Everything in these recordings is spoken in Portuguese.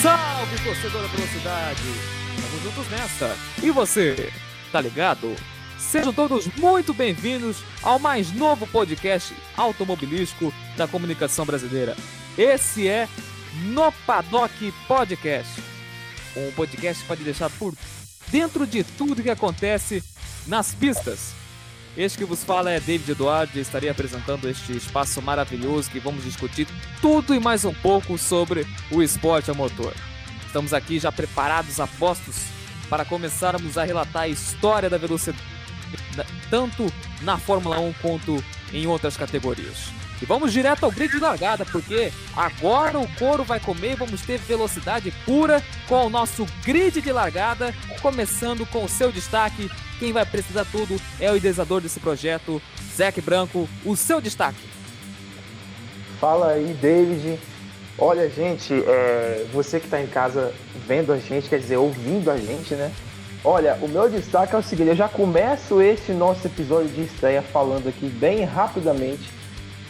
Salve, torcedor da velocidade! Estamos juntos nessa. E você, tá ligado? Sejam todos muito bem-vindos ao mais novo podcast automobilístico da comunicação brasileira. Esse é No Paddock Podcast. Um podcast que pode deixar por dentro de tudo que acontece nas pistas. Este que vos fala é David Eduardo e estarei apresentando este espaço maravilhoso que vamos discutir tudo e mais um pouco sobre o esporte a motor. Estamos aqui já preparados a postos para começarmos a relatar a história da velocidade, tanto na Fórmula 1 quanto em outras categorias. E vamos direto ao grid de largada, porque agora o couro vai comer, vamos ter velocidade pura com o nosso grid de largada, começando com o seu destaque. Quem vai precisar tudo é o idealizador desse projeto, Zeke Branco, o seu destaque. Fala aí, David. Olha, gente, é, você que está em casa vendo a gente, quer dizer, ouvindo a gente, né? Olha, o meu destaque é o seguinte: eu já começo esse nosso episódio de estreia falando aqui bem rapidamente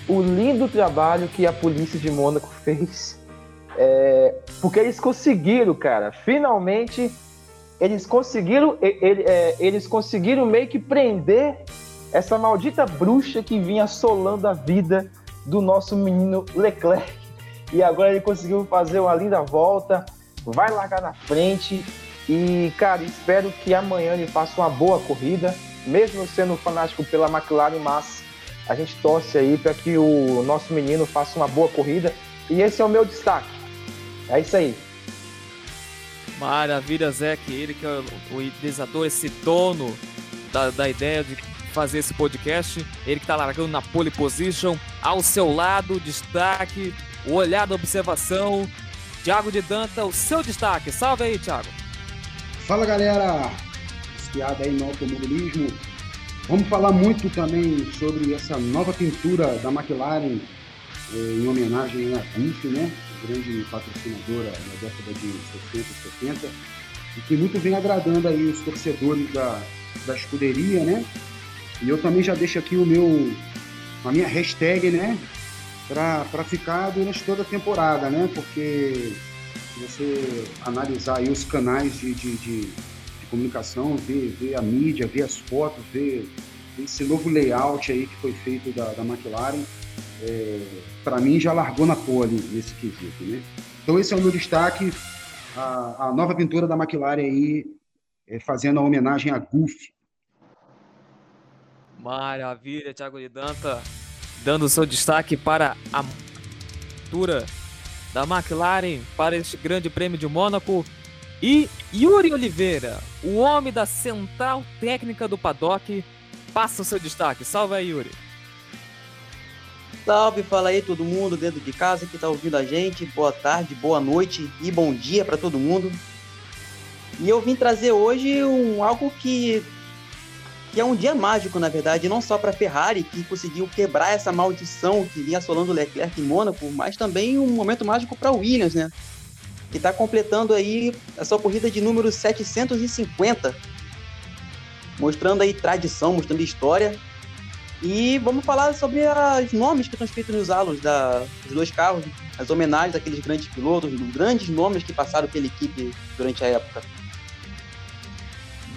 o lindo trabalho que a polícia de Mônaco fez. É, porque eles conseguiram, cara, finalmente eles conseguiram, ele, é, eles conseguiram meio que prender essa maldita bruxa que vinha assolando a vida do nosso menino Leclerc. E agora ele conseguiu fazer uma linda volta, vai largar na frente. E, cara, espero que amanhã ele faça uma boa corrida, mesmo sendo fanático pela McLaren, mas a gente torce aí para que o nosso menino faça uma boa corrida. E esse é o meu destaque. É isso aí. Maravilha, Zé, que ele que é o idealizador, esse dono da, da ideia de fazer esse podcast. Ele que está largando na pole position. Ao seu lado, destaque, o olhar da observação. Thiago de Danta, o seu destaque. Salve aí, Thiago. Fala, galera. Espiada aí no automobilismo. Vamos falar muito também sobre essa nova pintura da McLaren eh, em homenagem à Gulf, né? grande patrocinadora na década de 60 e 70, e que muito vem agradando aí os torcedores da, da escuderia, né? E eu também já deixo aqui o meu, a minha hashtag, né? Para ficar durante toda a temporada, né? Porque se você analisar aí os canais de, de, de comunicação, ver, ver a mídia, ver as fotos, ver esse novo layout aí que foi feito da, da McLaren, é, para mim já largou na pole nesse quesito, né? Então esse é o meu destaque, a, a nova pintura da McLaren aí, é, fazendo a homenagem a Goofy. Maravilha, Thiago de Danta, dando seu destaque para a pintura da McLaren para este grande prêmio de Mônaco e Yuri Oliveira, o homem da central técnica do paddock, passa o seu destaque. Salve aí, Yuri. Salve, fala aí todo mundo dentro de casa que está ouvindo a gente. Boa tarde, boa noite e bom dia para todo mundo. E eu vim trazer hoje um algo que que é um dia mágico, na verdade, não só para a Ferrari, que conseguiu quebrar essa maldição que vinha assolando Leclerc em Mônaco, mas também um momento mágico para Williams, né? Que está completando aí a sua corrida de número 750, mostrando aí tradição, mostrando história. E vamos falar sobre os nomes que estão escritos nos halos da, dos dois carros, as homenagens àqueles grandes pilotos, os grandes nomes que passaram pela equipe durante a época.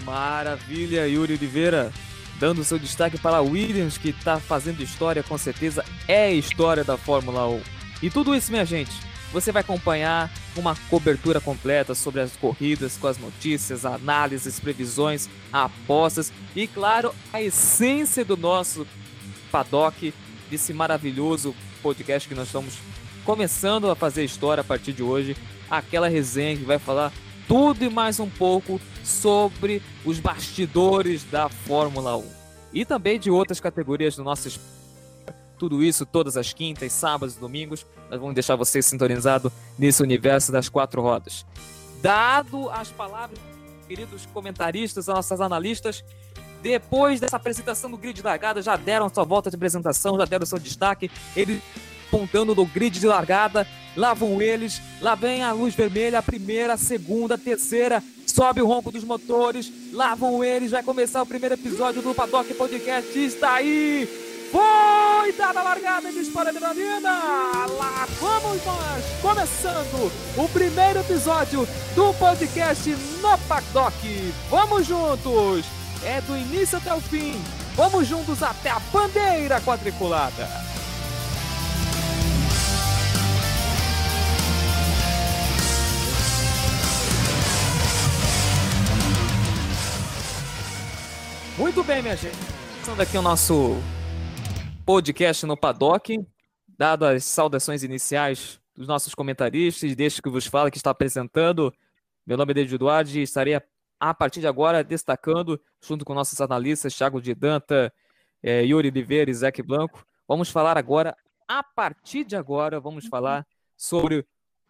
Maravilha, Yuri Oliveira, dando seu destaque para a Williams, que está fazendo história, com certeza é história da Fórmula 1. E tudo isso, minha gente, você vai acompanhar uma cobertura completa sobre as corridas, com as notícias, análises, previsões, apostas e, claro, a essência do nosso paddock, desse maravilhoso podcast que nós estamos começando a fazer história a partir de hoje. Aquela resenha que vai falar tudo e mais um pouco sobre os bastidores da Fórmula 1 e também de outras categorias do nosso esporte tudo isso todas as quintas, sábados e domingos. Nós vamos deixar você sintonizado nesse universo das quatro rodas. Dado as palavras, queridos comentaristas, nossos analistas, depois dessa apresentação do grid de largada, já deram sua volta de apresentação, já deram seu destaque. Eles apontando no grid de largada, lá vão eles, lá vem a luz vermelha, a primeira, a segunda, a terceira, sobe o ronco dos motores, lá vão eles, vai começar o primeiro episódio do Paddock Podcast, está aí! Foi! Foi a largada de Espora Adrenalina! Lá vamos nós! Começando o primeiro episódio do podcast no Paddock! Vamos juntos! É do início até o fim! Vamos juntos até a bandeira quadriculada! Muito bem, minha gente. Começando aqui o nosso podcast no Paddock, dado as saudações iniciais dos nossos comentaristas, deste que vos fala, que está apresentando. Meu nome é David Duarte e estarei a partir de agora destacando, junto com nossos analistas, Thiago de Danta, é, Yuri Oliveira e Zeke Blanco. Vamos falar agora, a partir de agora, vamos falar sobre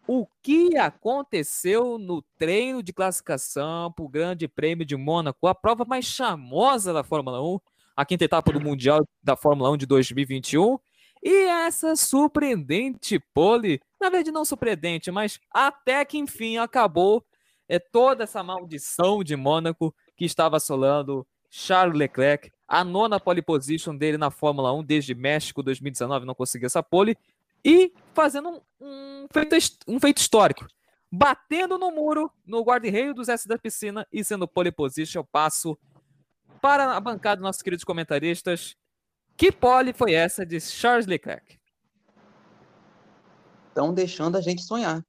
o que aconteceu no treino de classificação para o Grande Prêmio de Mônaco, a prova mais chamosa da Fórmula 1, a quinta etapa do Mundial da Fórmula 1 de 2021. E essa surpreendente pole, na verdade não surpreendente, mas até que enfim acabou é toda essa maldição de Mônaco que estava assolando Charles Leclerc, a nona pole position dele na Fórmula 1 desde México 2019, não conseguiu essa pole, e fazendo um, um, feito, um feito histórico. Batendo no muro, no guarda-reio dos S da piscina e sendo pole position, passo para a bancada dos nossos queridos comentaristas. Que pole foi essa de Charles Leclerc? Estão deixando a gente sonhar.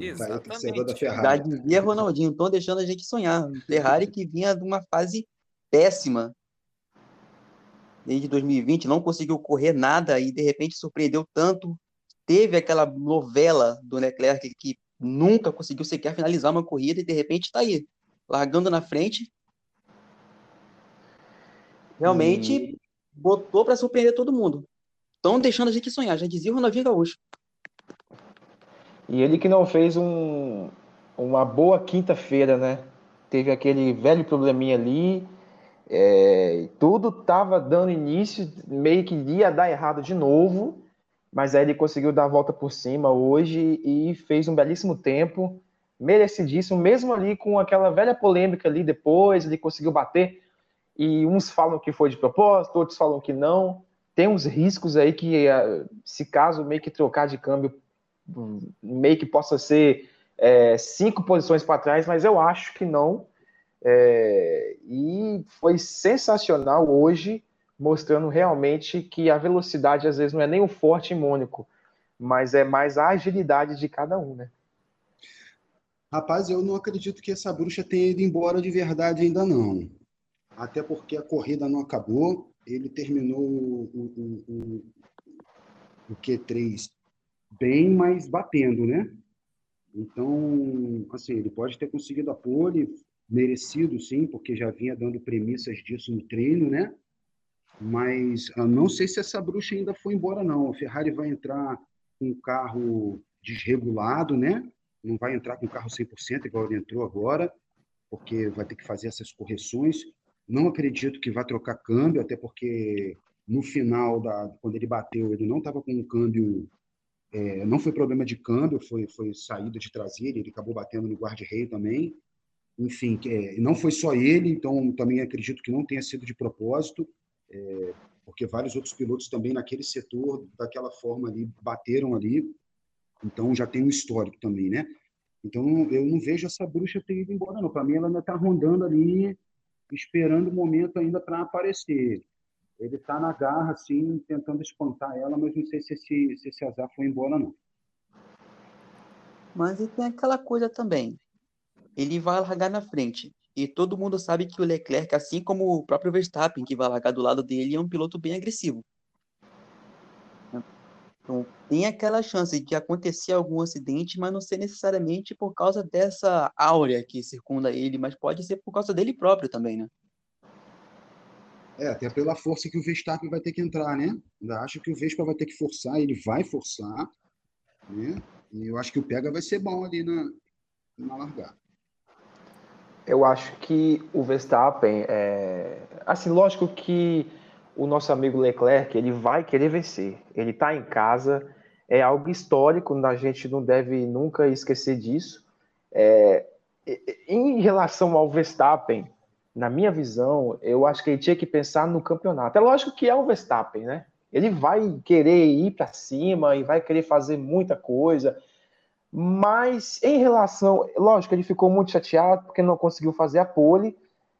Exatamente. Já dizia Ronaldinho, estão deixando a gente sonhar. Ferrari que vinha de uma fase péssima desde 2020, não conseguiu correr nada e de repente surpreendeu tanto. Teve aquela novela do Leclerc que nunca conseguiu sequer finalizar uma corrida e de repente está aí, largando na frente. Realmente e... botou para surpreender todo mundo. Estão deixando a gente sonhar, já dizia o Ronaldinho Gaúcho. E ele que não fez um, uma boa quinta-feira, né? Teve aquele velho probleminha ali, é, tudo estava dando início, meio que ia dar errado de novo, mas aí ele conseguiu dar a volta por cima hoje e fez um belíssimo tempo, merecidíssimo, mesmo ali com aquela velha polêmica ali depois, ele conseguiu bater, e uns falam que foi de propósito, outros falam que não. Tem uns riscos aí que, é, se caso meio que trocar de câmbio, meio que possa ser é, cinco posições para trás, mas eu acho que não é, e foi sensacional hoje, mostrando realmente que a velocidade às vezes não é nem o forte em Mônaco, mas é mais a agilidade de cada um, né? Rapaz, eu não acredito que essa bruxa tenha ido embora de verdade ainda não. Até porque a corrida não acabou, ele terminou o, o, o, o Q3 bem, mas batendo, né? Então, assim, ele pode ter conseguido a pole, merecido, sim, porque já vinha dando premissas disso no treino, né? Mas eu não sei se essa bruxa ainda foi embora, não. A Ferrari vai entrar com um carro desregulado, né? Não vai entrar com o carro 100%, igual ele entrou agora, porque vai ter que fazer essas correções. Não acredito que vá trocar câmbio, até porque no final, da, quando ele bateu, ele não estava com um câmbio. É, não foi problema de câmbio, foi, foi saída de traseira, ele acabou batendo no guarda-reio também enfim, é, não foi só ele, então também acredito que não tenha sido de propósito, é, porque vários outros pilotos também naquele setor, daquela forma ali, bateram ali, então já tem um histórico também, né? Então eu não vejo essa bruxa ter ido embora, não. Para mim, ela ainda está rondando ali, esperando o momento ainda para aparecer. Ele está na garra, assim, tentando espantar ela, mas não sei se esse, se esse azar foi embora, não. Mas tem aquela coisa também ele vai largar na frente. E todo mundo sabe que o Leclerc, assim como o próprio Verstappen, que vai largar do lado dele, é um piloto bem agressivo. Então, tem aquela chance de acontecer algum acidente, mas não ser necessariamente por causa dessa áurea que circunda ele, mas pode ser por causa dele próprio também, né? É, até pela força que o Verstappen vai ter que entrar, né? Ainda acho que o Vespa vai ter que forçar, ele vai forçar, né? E eu acho que o pega vai ser bom ali na, na largada. Eu acho que o Verstappen, é... assim, lógico que o nosso amigo Leclerc, ele vai querer vencer. Ele está em casa, é algo histórico, a gente não deve nunca esquecer disso. É... Em relação ao Verstappen, na minha visão, eu acho que ele tinha que pensar no campeonato. É lógico que é o Verstappen, né? Ele vai querer ir para cima e vai querer fazer muita coisa. Mas em relação, lógico, ele ficou muito chateado porque não conseguiu fazer a pole.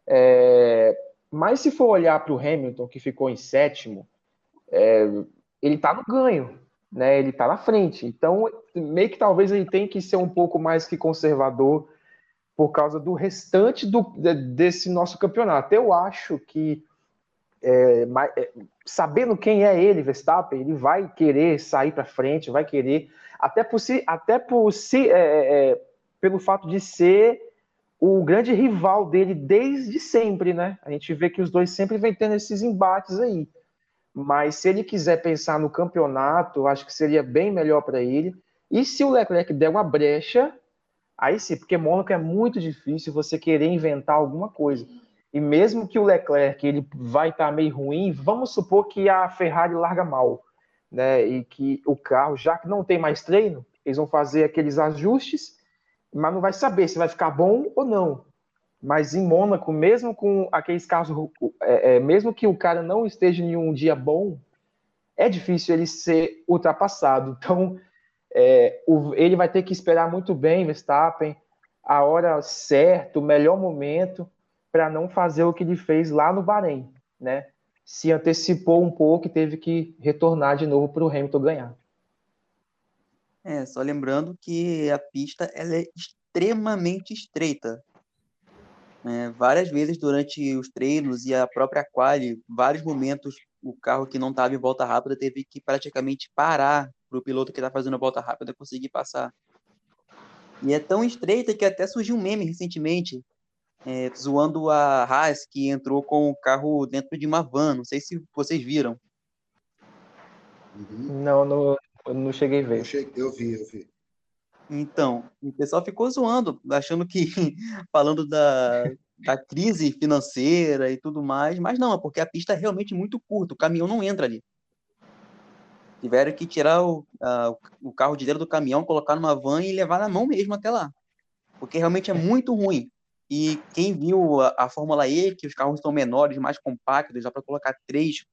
É, mas se for olhar para o Hamilton, que ficou em sétimo, é, ele está no ganho, né? Ele está na frente. Então, meio que talvez ele tenha que ser um pouco mais que conservador por causa do restante do, desse nosso campeonato. Eu acho que, é, é, sabendo quem é ele, Verstappen, ele vai querer sair para frente, vai querer, até por si, até por si, é, é, é, pelo fato de ser o grande rival dele desde sempre, né? A gente vê que os dois sempre vem tendo esses embates aí. Mas se ele quiser pensar no campeonato, acho que seria bem melhor para ele. E se o Leclerc der uma brecha, Aí sim, porque Mônaco é muito difícil você querer inventar alguma coisa. E mesmo que o Leclerc ele vai estar tá meio ruim, vamos supor que a Ferrari larga mal, né? E que o carro, já que não tem mais treino, eles vão fazer aqueles ajustes, mas não vai saber se vai ficar bom ou não. Mas em Mônaco, mesmo com aqueles carros, é, é, mesmo que o cara não esteja em um dia bom, é difícil ele ser ultrapassado. Então, é, o, ele vai ter que esperar muito bem, Verstappen, a hora certa, o melhor momento, para não fazer o que ele fez lá no Bahrein, né? Se antecipou um pouco e teve que retornar de novo para o Hamilton ganhar. É, só lembrando que a pista ela é extremamente estreita. É, várias vezes durante os treinos e a própria quali, vários momentos o carro que não estava em volta rápida teve que praticamente parar para o piloto que está fazendo a volta rápida conseguir passar. E é tão estreita que até surgiu um meme recentemente, é, zoando a Haas, que entrou com o carro dentro de uma van. Não sei se vocês viram. Não, não, não cheguei a ver. Eu, cheguei, eu vi, eu vi. Então, o pessoal ficou zoando, achando que, falando da, da crise financeira e tudo mais, mas não, é porque a pista é realmente muito curta, o caminhão não entra ali. Tiveram que tirar o, uh, o carro de dentro do caminhão, colocar numa van e levar na mão mesmo até lá. Porque realmente é muito ruim. E quem viu a, a Fórmula E, que os carros estão menores, mais compactos, dá para colocar três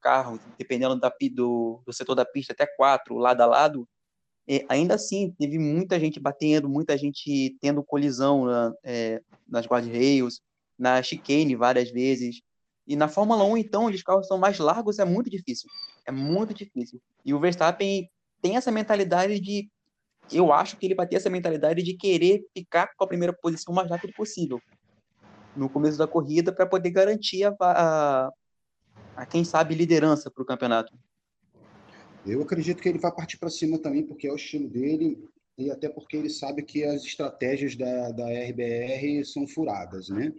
carros, dependendo da, do, do setor da pista, até quatro, lado a lado, é, ainda assim, teve muita gente batendo, muita gente tendo colisão na, é, nas guardrails, na chicane várias vezes. E na Fórmula 1, então, onde os carros são mais largos, é muito difícil. É muito difícil. E o Verstappen tem essa mentalidade de. Eu acho que ele vai ter essa mentalidade de querer ficar com a primeira posição o mais rápido possível no começo da corrida para poder garantir a, a, a, quem sabe, liderança para o campeonato. Eu acredito que ele vai partir para cima também, porque é o estilo dele e até porque ele sabe que as estratégias da, da RBR são furadas, né?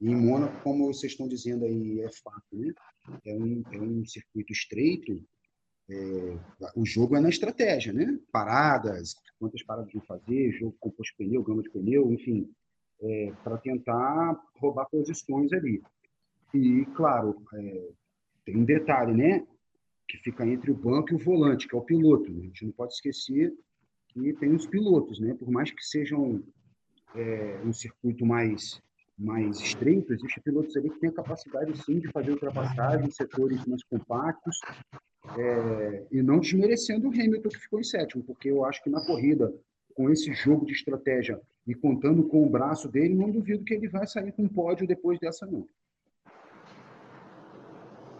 E em Mônaco, como vocês estão dizendo aí, é fato, né? É um, é um circuito estreito, é, o jogo é na estratégia, né? Paradas, quantas paradas vão fazer, jogo composto de pneu, gama de pneu, enfim, é, para tentar roubar posições ali. E, claro, é, tem um detalhe, né? Que fica entre o banco e o volante, que é o piloto. Né? A gente não pode esquecer que tem os pilotos, né? Por mais que sejam é, um circuito mais mais estreito, existem pilotos ali que têm a capacidade, sim, de fazer ultrapassagem em setores mais compactos, é, e não desmerecendo o Hamilton, que ficou em sétimo, porque eu acho que na corrida, com esse jogo de estratégia e contando com o braço dele, não duvido que ele vai sair com um pódio depois dessa, não.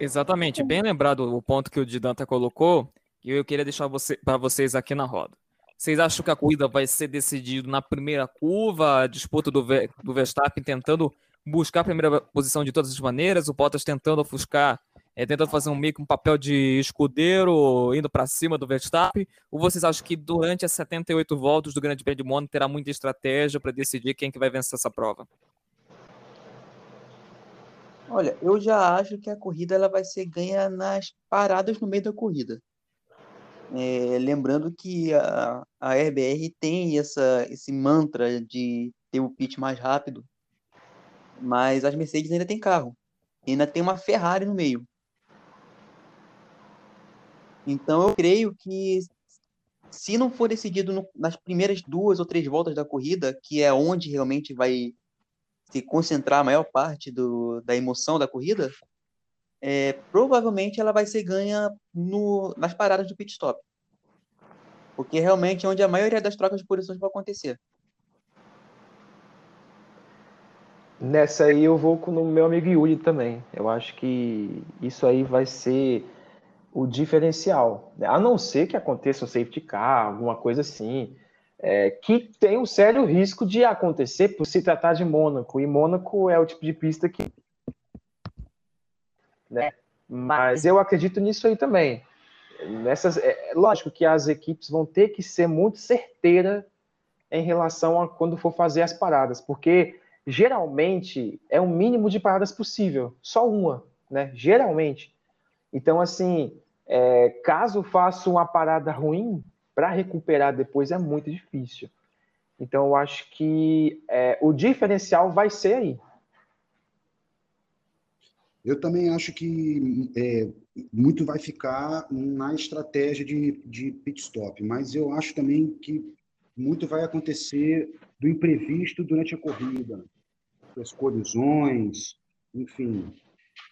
Exatamente, bem lembrado o ponto que o Didanta colocou, e eu queria deixar você, para vocês aqui na roda. Vocês acham que a corrida vai ser decidida na primeira curva, a disputa do, do Verstappen tentando buscar a primeira posição de todas as maneiras, o Bottas tentando ofuscar, é, tentando fazer um meio que um papel de escudeiro, indo para cima do Verstappen? Ou vocês acham que durante as 78 voltas do Grande Prêmio de Mônaco terá muita estratégia para decidir quem que vai vencer essa prova? Olha, eu já acho que a corrida ela vai ser ganha nas paradas no meio da corrida. É, lembrando que a, a RBR tem essa, esse mantra de ter o pit mais rápido, mas as Mercedes ainda tem carro. Ainda tem uma Ferrari no meio. Então eu creio que se não for decidido no, nas primeiras duas ou três voltas da corrida, que é onde realmente vai se concentrar a maior parte do, da emoção da corrida, é, provavelmente ela vai ser ganha no, nas paradas do pit stop. Porque realmente é onde a maioria das trocas de posições vai acontecer. Nessa aí eu vou com o meu amigo Yuri também. Eu acho que isso aí vai ser o diferencial. A não ser que aconteça um safety car, alguma coisa assim, é, que tem um sério risco de acontecer por se tratar de Mônaco. E Mônaco é o tipo de pista que. Né? Mas eu acredito nisso aí também. Nessas, é, lógico que as equipes vão ter que ser muito certeiras em relação a quando for fazer as paradas, porque geralmente é o mínimo de paradas possível, só uma, né? Geralmente. Então, assim, é, caso faça uma parada ruim, para recuperar depois é muito difícil. Então, eu acho que é, o diferencial vai ser aí. Eu também acho que é, muito vai ficar na estratégia de, de pit stop, mas eu acho também que muito vai acontecer do imprevisto durante a corrida, suas colisões, enfim,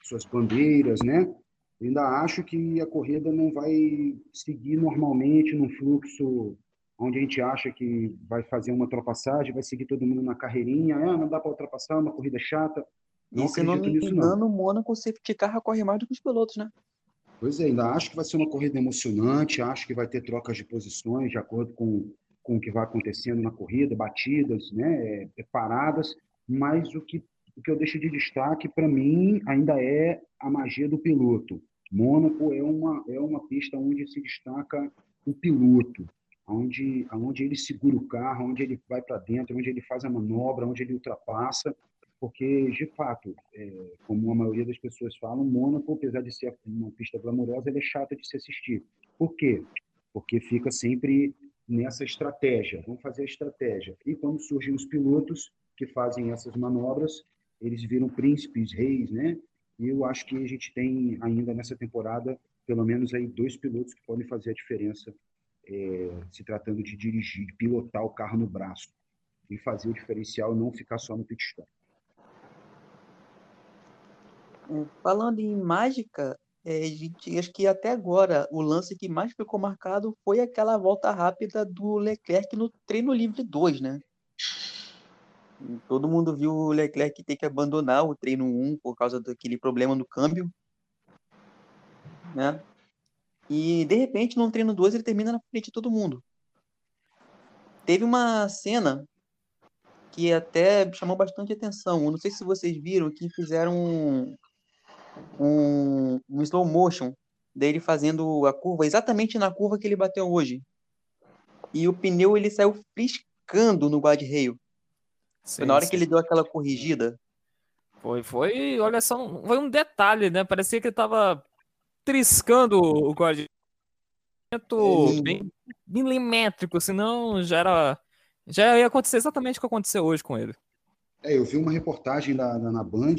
suas bandeiras, né? Eu ainda acho que a corrida não vai seguir normalmente num fluxo onde a gente acha que vai fazer uma ultrapassagem, vai seguir todo mundo na carreirinha, ah, não dá para ultrapassar, uma corrida chata. Não e se não me engano, o Mônaco, o safety car corre mais do que os pilotos, né? Pois é, ainda acho que vai ser uma corrida emocionante, acho que vai ter trocas de posições de acordo com, com o que vai acontecendo na corrida, batidas, né, é, paradas, mas o que, o que eu deixo de destaque para mim ainda é a magia do piloto. Mônaco é uma, é uma pista onde se destaca o piloto, onde, onde ele segura o carro, onde ele vai para dentro, onde ele faz a manobra, onde ele ultrapassa porque, de fato, é, como a maioria das pessoas falam, Mônaco, apesar de ser uma pista glamourosa, é chata de se assistir. Por quê? Porque fica sempre nessa estratégia, vamos fazer a estratégia. E quando surgem os pilotos que fazem essas manobras, eles viram príncipes, reis, né? E eu acho que a gente tem ainda nessa temporada, pelo menos aí dois pilotos que podem fazer a diferença é, se tratando de dirigir, de pilotar o carro no braço e fazer o diferencial e não ficar só no pit stop. Falando em mágica, é, gente, acho que até agora o lance que mais ficou marcado foi aquela volta rápida do Leclerc no treino livre 2, né? Todo mundo viu o Leclerc ter que abandonar o treino 1 por causa daquele problema no câmbio, né? E de repente no treino 2 ele termina na frente de todo mundo. Teve uma cena que até chamou bastante atenção. Eu não sei se vocês viram que fizeram um, um slow motion dele fazendo a curva exatamente na curva que ele bateu hoje. E o pneu ele saiu friscando no guarda-reio. Na hora sim. que ele deu aquela corrigida. Foi, foi, olha só, foi um detalhe, né? Parecia que ele tava triscando o guarda bem milimétrico, senão já era já ia acontecer exatamente o que aconteceu hoje com ele. É, eu vi uma reportagem da, da na Band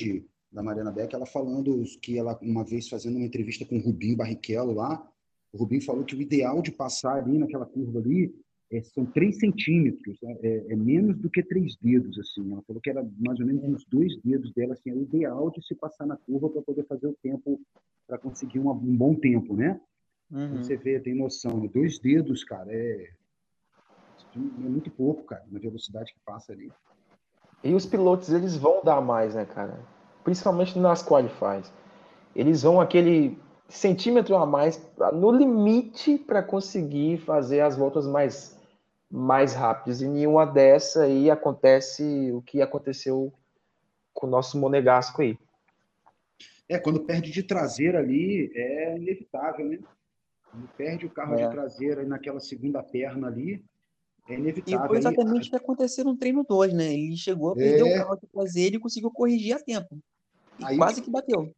da Mariana Beck, ela falando que ela, uma vez fazendo uma entrevista com o Rubinho Barrichello lá, o Rubinho falou que o ideal de passar ali naquela curva ali é, são 3 centímetros, né? é, é, menos do que três dedos, assim. Ela falou que era mais ou menos uns dois dedos dela, assim, é o ideal de se passar na curva para poder fazer o tempo, para conseguir uma, um bom tempo, né? Uhum. Você vê, tem noção, né? dois dedos, cara, é, é muito pouco, cara, na velocidade que passa ali. E os pilotos, eles vão dar mais, né, cara? principalmente nas qualifies. Eles vão aquele centímetro a mais no limite para conseguir fazer as voltas mais mais rápidas. E em uma dessa aí acontece o que aconteceu com o nosso monegasco aí. É, quando perde de traseira ali, é inevitável, né? Quando perde o carro é. de traseira naquela segunda perna ali, é inevitável. E foi exatamente o que aconteceu no treino 2, né? Ele chegou a perder é... o carro de traseira e conseguiu corrigir a tempo. Aí, quase que bateu.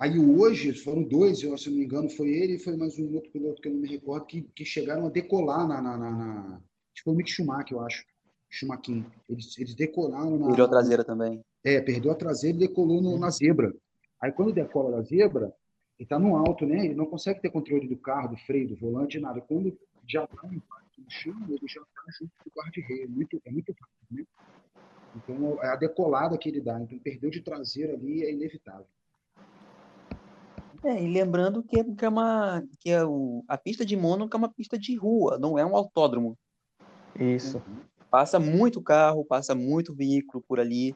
Aí hoje foram dois, eu, se não me engano, foi ele e foi mais um outro piloto que eu não me recordo, que, que chegaram a decolar na. na, na, foi o Mick Schumacher, eu acho. Schumacher. Eles, eles decolaram na. Perdeu a traseira também. É, perdeu a traseira e decolou no, na zebra. Aí quando decola na zebra, ele tá no alto, né? Ele não consegue ter controle do carro, do freio, do volante, nada. Quando já dá um impacto no chão, ele já tá junto com o guarda-reio. É muito, é muito rápido, né? Então, é a decolada que ele dá. Então, perdeu de traseiro ali é inevitável. É, e lembrando que, que é uma que é o, a pista de Mônaco é uma pista de rua, não é um autódromo. Isso. Passa muito carro, passa muito veículo por ali.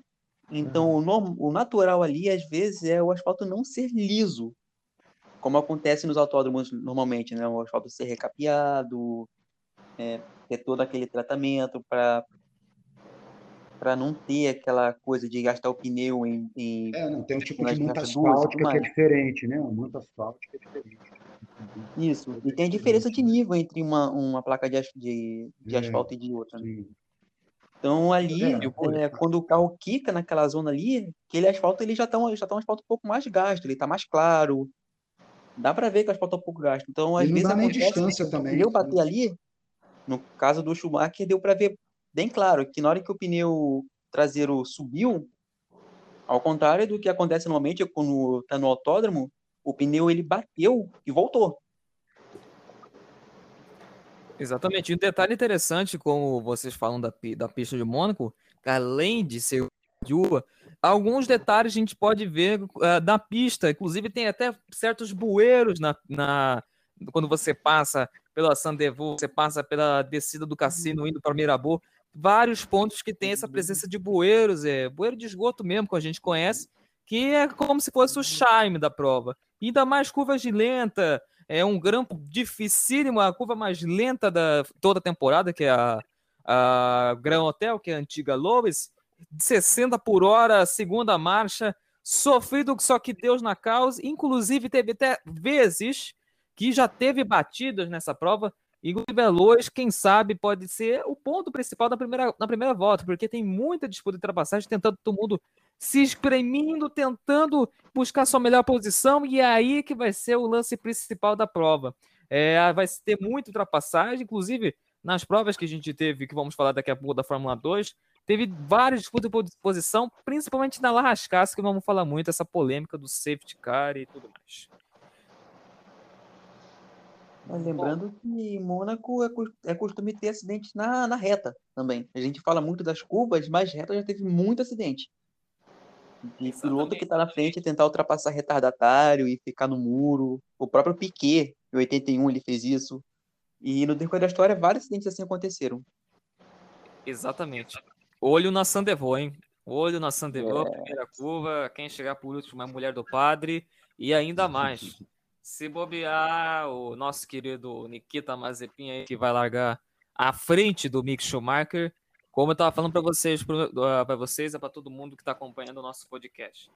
Então, o, norm- o natural ali, às vezes, é o asfalto não ser liso, como acontece nos autódromos normalmente, né? O asfalto ser recapeado, é, ter todo aquele tratamento para para não ter aquela coisa de gastar o pneu em, em É, não, tem um tipo de manta asfáltica que é diferente, né? A manta asfáltica é diferente. Isso, e tem a diferença de nível entre uma, uma placa de, de, de É. asfalto e de outra. né? Então ali, É, é, quando o carro quica naquela zona ali, aquele asfalto ele já tá, um- já tá um asfalto um pouco mais gasto, ele tá mais claro. Dá pra ver que o asfalto é um pouco gasto. Então, às E não vezes dá nem acontece distância que também, né? bater ali, no caso do Schumacher, deu pra ver bem claro que na hora que o pneu traseiro subiu, ao contrário do que acontece normalmente quando tá no autódromo, o pneu ele bateu e voltou. Exatamente. E um detalhe interessante, como vocês falam da, da pista de Mônaco, além de ser de uva, alguns detalhes a gente pode ver eh, na pista. Inclusive, tem até certos bueiros na, na- quando você passa pela Sandevaux, você passa pela descida do cassino indo para o Mirabeau. Vários pontos que tem essa presença de bueiros, é bueiro de esgoto mesmo, que a gente conhece, que é como se fosse o charme da prova. Ainda mais curvas de lenta, é um grampo dificílimo, a curva mais lenta da toda a temporada, que é a, a Hotel, que é a antiga Lois, 60 por hora, segunda marcha, sofrido só que Deus na causa, inclusive teve até vezes que já teve batidas nessa prova, e Veloz, quem sabe, pode ser o ponto principal da primeira, na primeira volta, porque tem muita disputa de ultrapassagem, tentando todo mundo se espremendo, tentando buscar sua melhor posição, e é aí que vai ser o lance principal da prova. É, vai ter muita ultrapassagem, inclusive nas provas que a gente teve, que vamos falar daqui a pouco da Fórmula 2, teve várias disputas por posição, principalmente na Larrascaça, que vamos falar muito, essa polêmica do safety car e tudo mais. Mas lembrando que em Mônaco é, é costume ter acidente na, na reta também. A gente fala muito das curvas, mas reta já teve muito acidente. De piloto que tá na frente tentar ultrapassar retardatário e ficar no muro. O próprio Piquet, em 81, ele fez isso. E no decorrer da história, vários acidentes assim aconteceram. Exatamente. Olho na Sandevaux, hein? Olho na Sandevaux, primeira curva, quem chegar por último é a mulher do padre, e ainda mais. Se bobear, o nosso querido Nikita Mazepin aí, que vai largar à frente do Mick Schumacher, como eu estava falando para vocês, para vocês, é para todo mundo que está acompanhando o nosso podcast.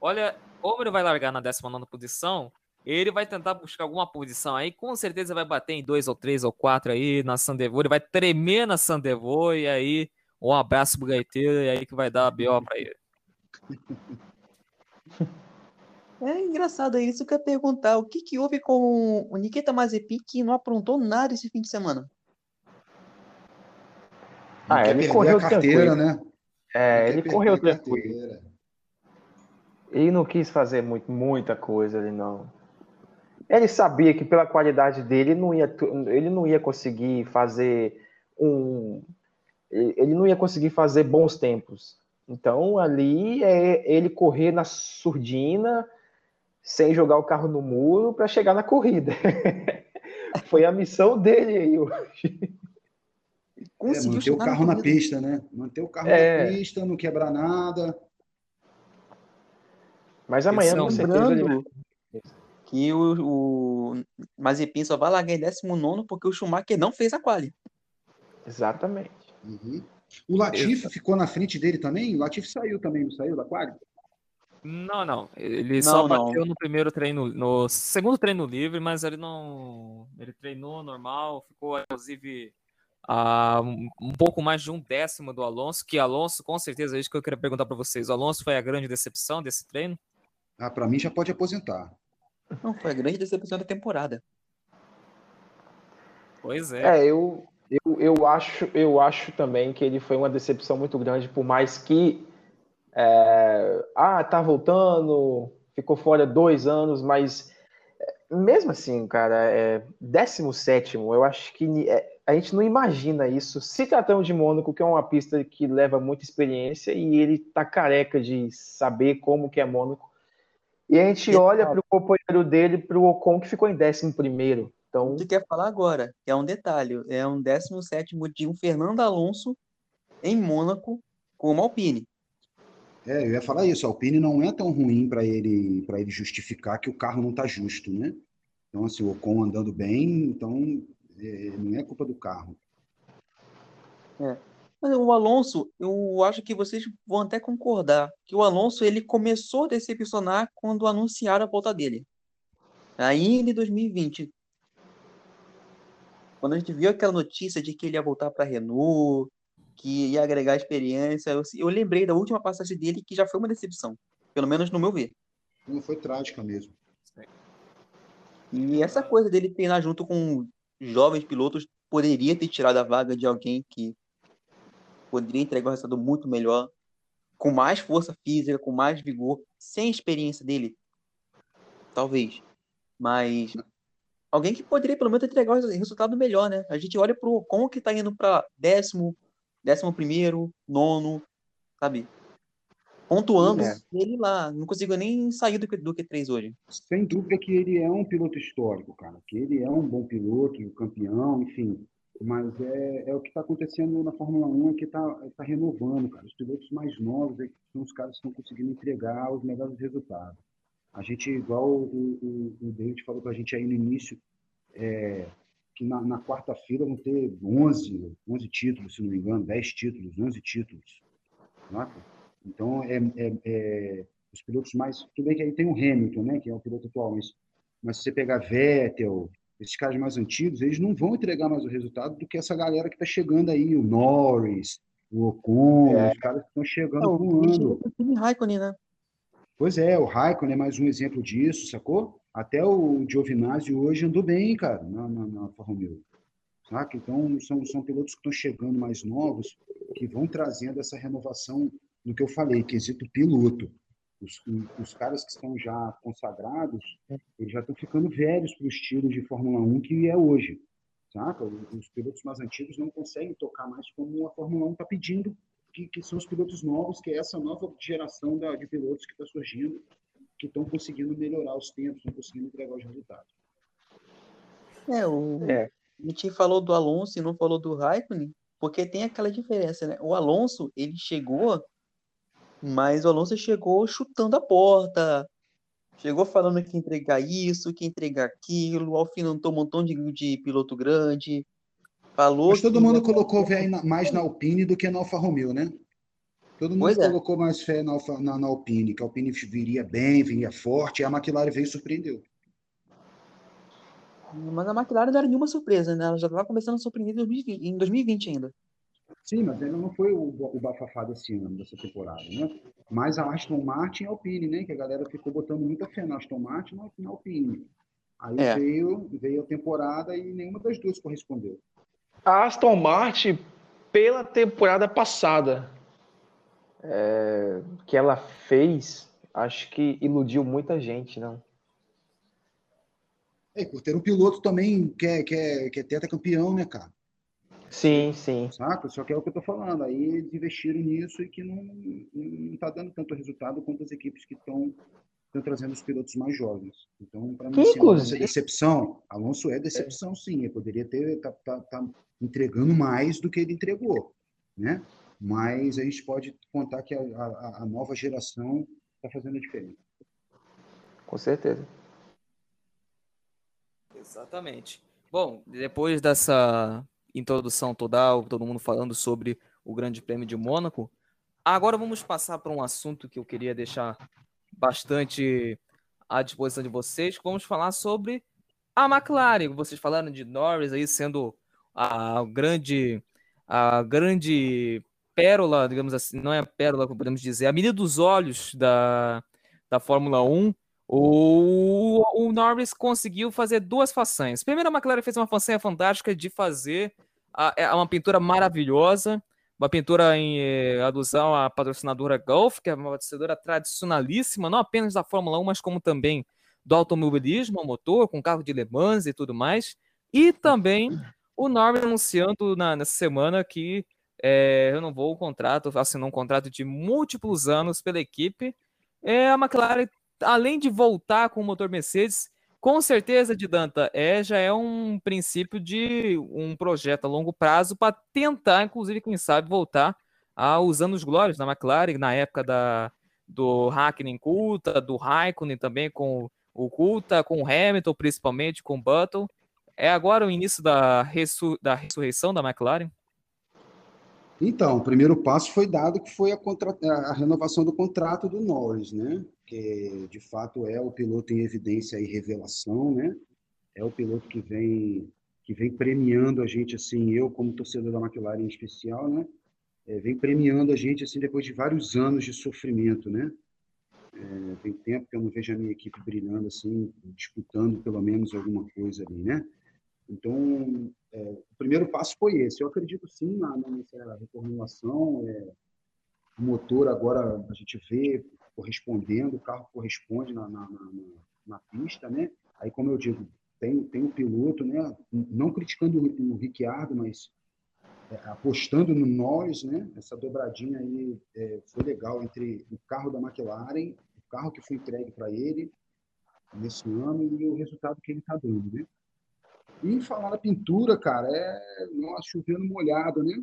Olha, como ele vai largar na 19 posição, ele vai tentar buscar alguma posição aí, com certeza vai bater em dois ou três ou quatro aí na Sandevaux, ele vai tremer na Sandevaux e aí um abraço pro gaiteiro e aí que vai dar a BO para ele. É engraçado é isso que eu ia perguntar. O que, que houve com o Nikita Mazepin que não aprontou nada esse fim de semana? Não Ah, ele correu carteira, tranquilo. né? É, ele correu tranquilo. Ele não quis fazer muito, muita coisa, ele não. Ele sabia que pela qualidade dele não ia, ele não ia conseguir fazer um, ele não ia conseguir fazer bons tempos. Então ali é ele correr na surdina, sem jogar o carro no muro para chegar na corrida. Foi a missão dele aí hoje. É, Conseguiu manter o carro na pista, né? Manter o carro É. na pista, não quebrar nada. Mas amanhã com são certeza. Lembrando que o, o Mazepin só vai largar em 19 porque o Schumacher não fez a quali. Exatamente. Uhum. O Latifi ficou na frente dele também? O Latifi saiu também, não saiu da quadra? Não, não. Ele Não, só não. bateu no primeiro treino, no segundo treino livre, mas ele não. Ele treinou normal, ficou inclusive a um pouco mais de um décimo do Alonso, que Alonso, com certeza, é isso que eu queria perguntar para vocês. O Alonso foi a grande decepção desse treino? Ah, para mim já pode aposentar. Não, foi a grande decepção da temporada. Pois é. É, eu, eu, eu, acho, eu acho também que ele foi uma decepção muito grande, por mais que. é, ah, tá voltando, ficou fora dois anos, mas é, mesmo assim, cara, é, 17, eu acho que é, a gente não imagina isso. Se tratando de Mônaco, que é uma pista que leva muita experiência e ele tá careca de saber como que é Mônaco. E a gente olha para o companheiro dele, para o Ocon, que ficou em 11 primeiro. Então... Tu quer falar agora? É um detalhe. É um 17 de um Fernando Alonso em Mônaco com uma Alpine. É, eu ia falar isso. A Alpine não é tão ruim para ele para ele justificar que o carro não está justo, né? Então, assim, o Ocon andando bem, então é, não é culpa do carro. É. Mas o Alonso, eu acho que vocês vão até concordar que o Alonso ele começou a decepcionar quando anunciaram a volta dele. Ainda em 2020. Quando a gente viu aquela notícia de que ele ia voltar para a Renault, que ia agregar experiência. Eu, eu lembrei da última passagem dele que já foi uma decepção, pelo menos no meu ver. Não foi trágica mesmo. E essa coisa dele treinar junto com jovens pilotos poderia ter tirado a vaga de alguém que poderia entregar um resultado muito melhor, com mais força física, com mais vigor, sem experiência dele. Talvez. Mas alguém que poderia pelo menos entregar um resultado melhor, né? A gente olha pro Ocon que tá indo para décimo, décimo primeiro, nono, sabe? Pontuando é. ele lá. Não consigo nem sair do, do Q3 hoje. Sem dúvida que ele é um piloto histórico, cara. Que ele é um bom piloto, um campeão, enfim. Mas é, é o que está acontecendo na Fórmula 1, é que está tá renovando, cara. Os pilotos mais novos é são os caras que estão conseguindo entregar os melhores resultados. A gente, igual o, o, o David falou para a gente aí no início, é, que na, na quarta-feira vão ter 11, 11 títulos, se não me engano, 10 títulos, 11 títulos. Saca? Então, é, é, é, os pilotos mais. Tudo bem que aí tem o Hamilton, né, que é o piloto atual, mas, mas se você pegar Vettel, esses caras mais antigos, eles não vão entregar mais o resultado do que essa galera que está chegando aí, o Norris, o Ocon, é. os caras que estão chegando não, voando. O Raikkonen, né? Pois é, o Raikkonen é mais um exemplo disso, sacou? Até o Giovinazzi hoje andou bem, cara, na, na, na Alfa Romeo. Saca? Então, são, são pilotos que estão chegando mais novos, que vão trazendo essa renovação no que eu falei, quesito piloto. Os, os caras que estão já consagrados, eles já estão ficando velhos para o estilo de Fórmula 1 que é hoje. Saca? Os pilotos mais antigos não conseguem tocar mais como a Fórmula 1 está pedindo, que, que, são os pilotos novos, que é essa nova geração da, de pilotos que está surgindo, que estão conseguindo melhorar os tempos, estão conseguindo entregar os resultados. É, o... É. A gente falou do Alonso e não falou do Raikkonen, porque tem aquela diferença, né? O Alonso, ele chegou, mas o Alonso chegou chutando a porta, chegou falando que entregar isso, que entregar aquilo, alfinetou um montão de, de piloto grande, falou... Mas todo mundo colocou mais na Alpine do que na Alfa Romeo, né? Todo mundo é. colocou mais fé na, na, na, Alpine, que a Alpine viria bem, viria forte, e a McLaren veio e surpreendeu. Mas a McLaren não era nenhuma surpresa, né? Ela já estava começando a surpreender em 2020 ainda. Sim, mas ainda não foi o, o bafafá desse ano, dessa temporada, né? Mas a Aston Martin e a Alpine, né? Que a galera ficou botando muita fé na Aston Martin e na Alpine. Aí é. veio, veio a temporada e nenhuma das duas correspondeu. A Aston Martin, pela temporada passada, é, que ela fez, acho que iludiu muita gente, não? É, por ter um piloto também que é, que é, que é tetracampeão, né, cara? Sim, sim. Saca? Só que é o que eu tô falando. Aí eles investiram nisso e que não, não tá dando tanto resultado quanto as equipes que estão trazendo os pilotos mais jovens. Então, para mim, Inclusive... é decepção. Alonso é decepção, sim. Ele poderia ter tá, tá, tá entregando mais do que ele entregou, né? mas a gente pode contar que a, a, a nova geração está fazendo a diferença. Com certeza. Exatamente. Bom, depois dessa introdução total, todo mundo falando sobre o Grande Prêmio de Mônaco, agora vamos passar para um assunto que eu queria deixar bastante à disposição de vocês. Vamos falar sobre a McLaren. Vocês falaram de Norris aí sendo a grande a grande pérola, digamos assim, não é a pérola, podemos dizer, a menina dos olhos da, da Fórmula 1, o, o Norris conseguiu fazer duas façanhas. Primeiro, a McLaren fez uma façanha fantástica de fazer a, a uma pintura maravilhosa, uma pintura em eh, alusão à patrocinadora Gulf, que é uma patrocinadora tradicionalíssima, não apenas da Fórmula 1, mas como também do automobilismo, motor, com carro de Le Mans e tudo mais. E também o Norman anunciando na, nessa semana que é, renovou o contrato, assinou um contrato de múltiplos anos pela equipe. É, a McLaren, além de voltar com o motor Mercedes, com certeza, de Danta, é, já é um princípio de um projeto a longo prazo para tentar, inclusive, quem sabe, voltar aos anos glórios da McLaren, na época da, do Hackney Culta, do Raikkonen também com o Culta, com o Hamilton, principalmente com o Button. É agora o início da, ressur da ressurreição da McLaren? Então, o primeiro passo foi dado que foi a, a, renovação do contrato do Norris, né? Que de fato é o piloto em evidência e revelação, né? É o piloto que vem que vem premiando a gente assim, eu como torcedor da McLaren em especial, né? É, vem premiando a gente assim depois de vários anos de sofrimento, né? É, tem tempo que eu não vejo a minha equipe brilhando assim, disputando pelo menos alguma coisa ali, né? Então, é, o primeiro passo foi esse. Eu acredito sim na, nessa reformulação. É, o motor agora a gente vê correspondendo, o carro corresponde na, na, na, na pista, né? Aí, como eu digo, tem, tem o um piloto, né? Não criticando o, o Ricciardo, mas é, apostando no Norris, né? Essa dobradinha aí é, foi legal entre o carro da McLaren, o carro que foi entregue para ele nesse ano e o resultado que ele está dando, né? E falar na pintura, cara, é nossa, chovendo molhado, né?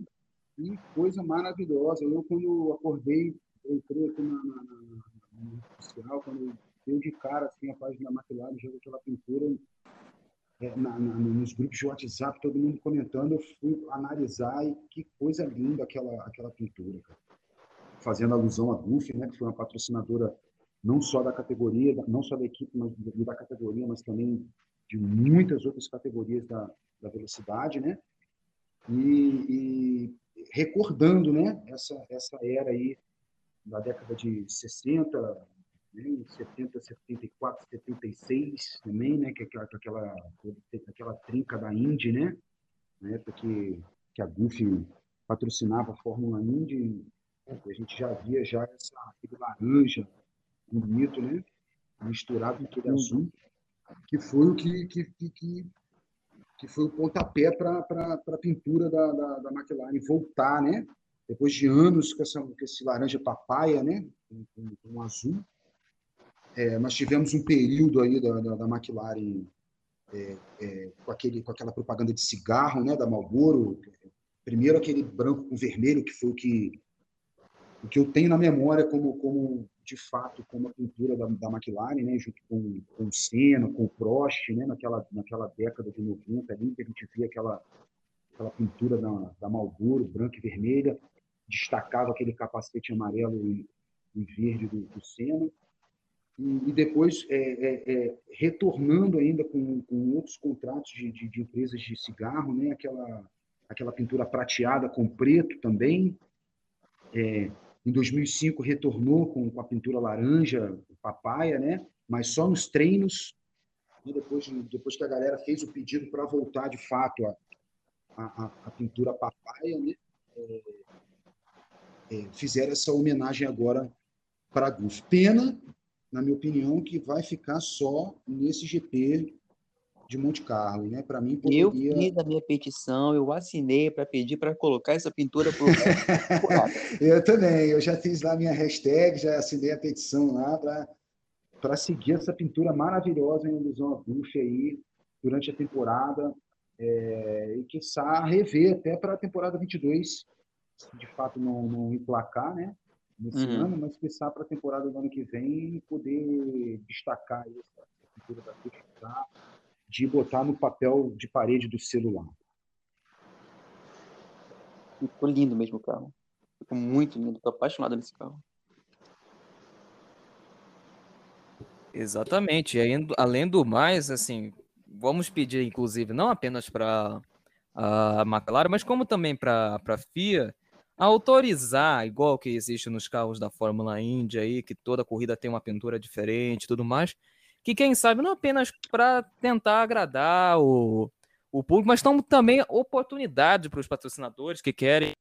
Que coisa maravilhosa. Eu, quando acordei, eu entrei aqui na, na, na, na oficial, quando deu de cara assim, a página da McLaren, jogo aquela pintura é, na, na, nos grupos de WhatsApp, todo mundo comentando, eu fui analisar e que coisa linda aquela, aquela pintura, cara. Fazendo alusão à Goofy, né, que foi uma patrocinadora não só da categoria, não só da equipe, mas da categoria, mas também de muitas outras categorias da, da velocidade, né? E, e, recordando, né, essa, essa era aí da década de 60, né, 70, 74, 76 também, né, que é aquela, aquela, aquela trinca da Indy, né, na época que, que a Goofy patrocinava a Fórmula Indy, a gente já via já essa, aquele laranja bonito, né, misturado com aquele azul que foi o que, que, que, que foi o pontapé para a pintura da, da, da, McLaren voltar, né? Depois de anos com, essa, com esse laranja papaya, né? Com, com, com azul. É, nós tivemos um período aí da, da, da McLaren é, é, com, aquele, com aquela propaganda de cigarro, né? Da Marlboro. Primeiro aquele branco com vermelho, que foi o que, o que eu tenho na memória como, como de fato como a pintura da, da McLaren, né, junto com, com o Senna, com o Prost, né, naquela, naquela década de 90 ali, que a gente via aquela, aquela pintura da, da Marlboro, branca e vermelha, destacava aquele capacete amarelo e, e verde do, do Senna. E, e depois, é, é, é, retornando ainda com, com outros contratos de, de, de, empresas de cigarro, né, aquela, aquela pintura prateada com preto também, é, em 2005 retornou com, com a pintura laranja, papaya, né? Mas só nos treinos. E depois, depois que a galera fez o pedido para voltar de fato a, a, a pintura papaya, né? É, é, fizeram essa homenagem agora para a Guf. Pena, na minha opinião, que vai ficar só nesse GP de Monte Carlo, né? Para mim poderia... Eu fiz a minha petição, eu assinei para pedir para colocar essa pintura para Eu também, eu já fiz lá minha hashtag, já assinei a petição lá para para seguir essa pintura maravilhosa em alusão a Buff aí durante a temporada é, e quiçá rever até para a temporada 22, se de fato não, não emplacar, né? Nesse uhum. ano, mas quiçá para a temporada do ano que vem poder destacar essa pintura da Buff de botar no papel de parede do celular. Ficou lindo mesmo o carro. Ficou muito lindo. Tô apaixonado nesse carro. Exatamente. E aí, além do mais, assim, vamos pedir, inclusive, não apenas para a McLaren, mas como também para a FIA, autorizar, igual que existe nos carros da Fórmula Indy aí, que toda corrida tem uma pintura diferente e tudo mais, que quem sabe não apenas para tentar agradar o, o público, mas estão também oportunidade para os patrocinadores que querem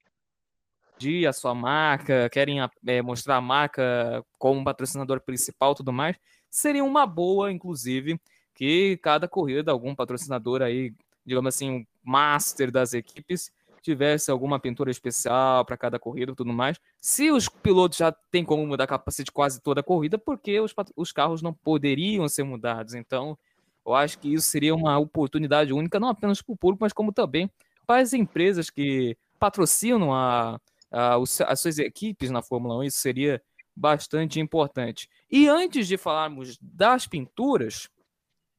a sua marca, querem é, mostrar a marca como patrocinador principal tudo mais, seria uma boa, inclusive, que cada corrida, algum patrocinador aí, digamos assim, master das equipes tivesse alguma pintura especial para cada corrida e tudo mais. Se os pilotos já têm como mudar capacete quase toda a corrida, porque os, os carros não poderiam ser mudados? Então, eu acho que isso seria uma oportunidade única, não apenas para o público, mas como também para as empresas que patrocinam a, a, as suas equipes na Fórmula 1. Isso seria bastante importante. E antes de falarmos das pinturas,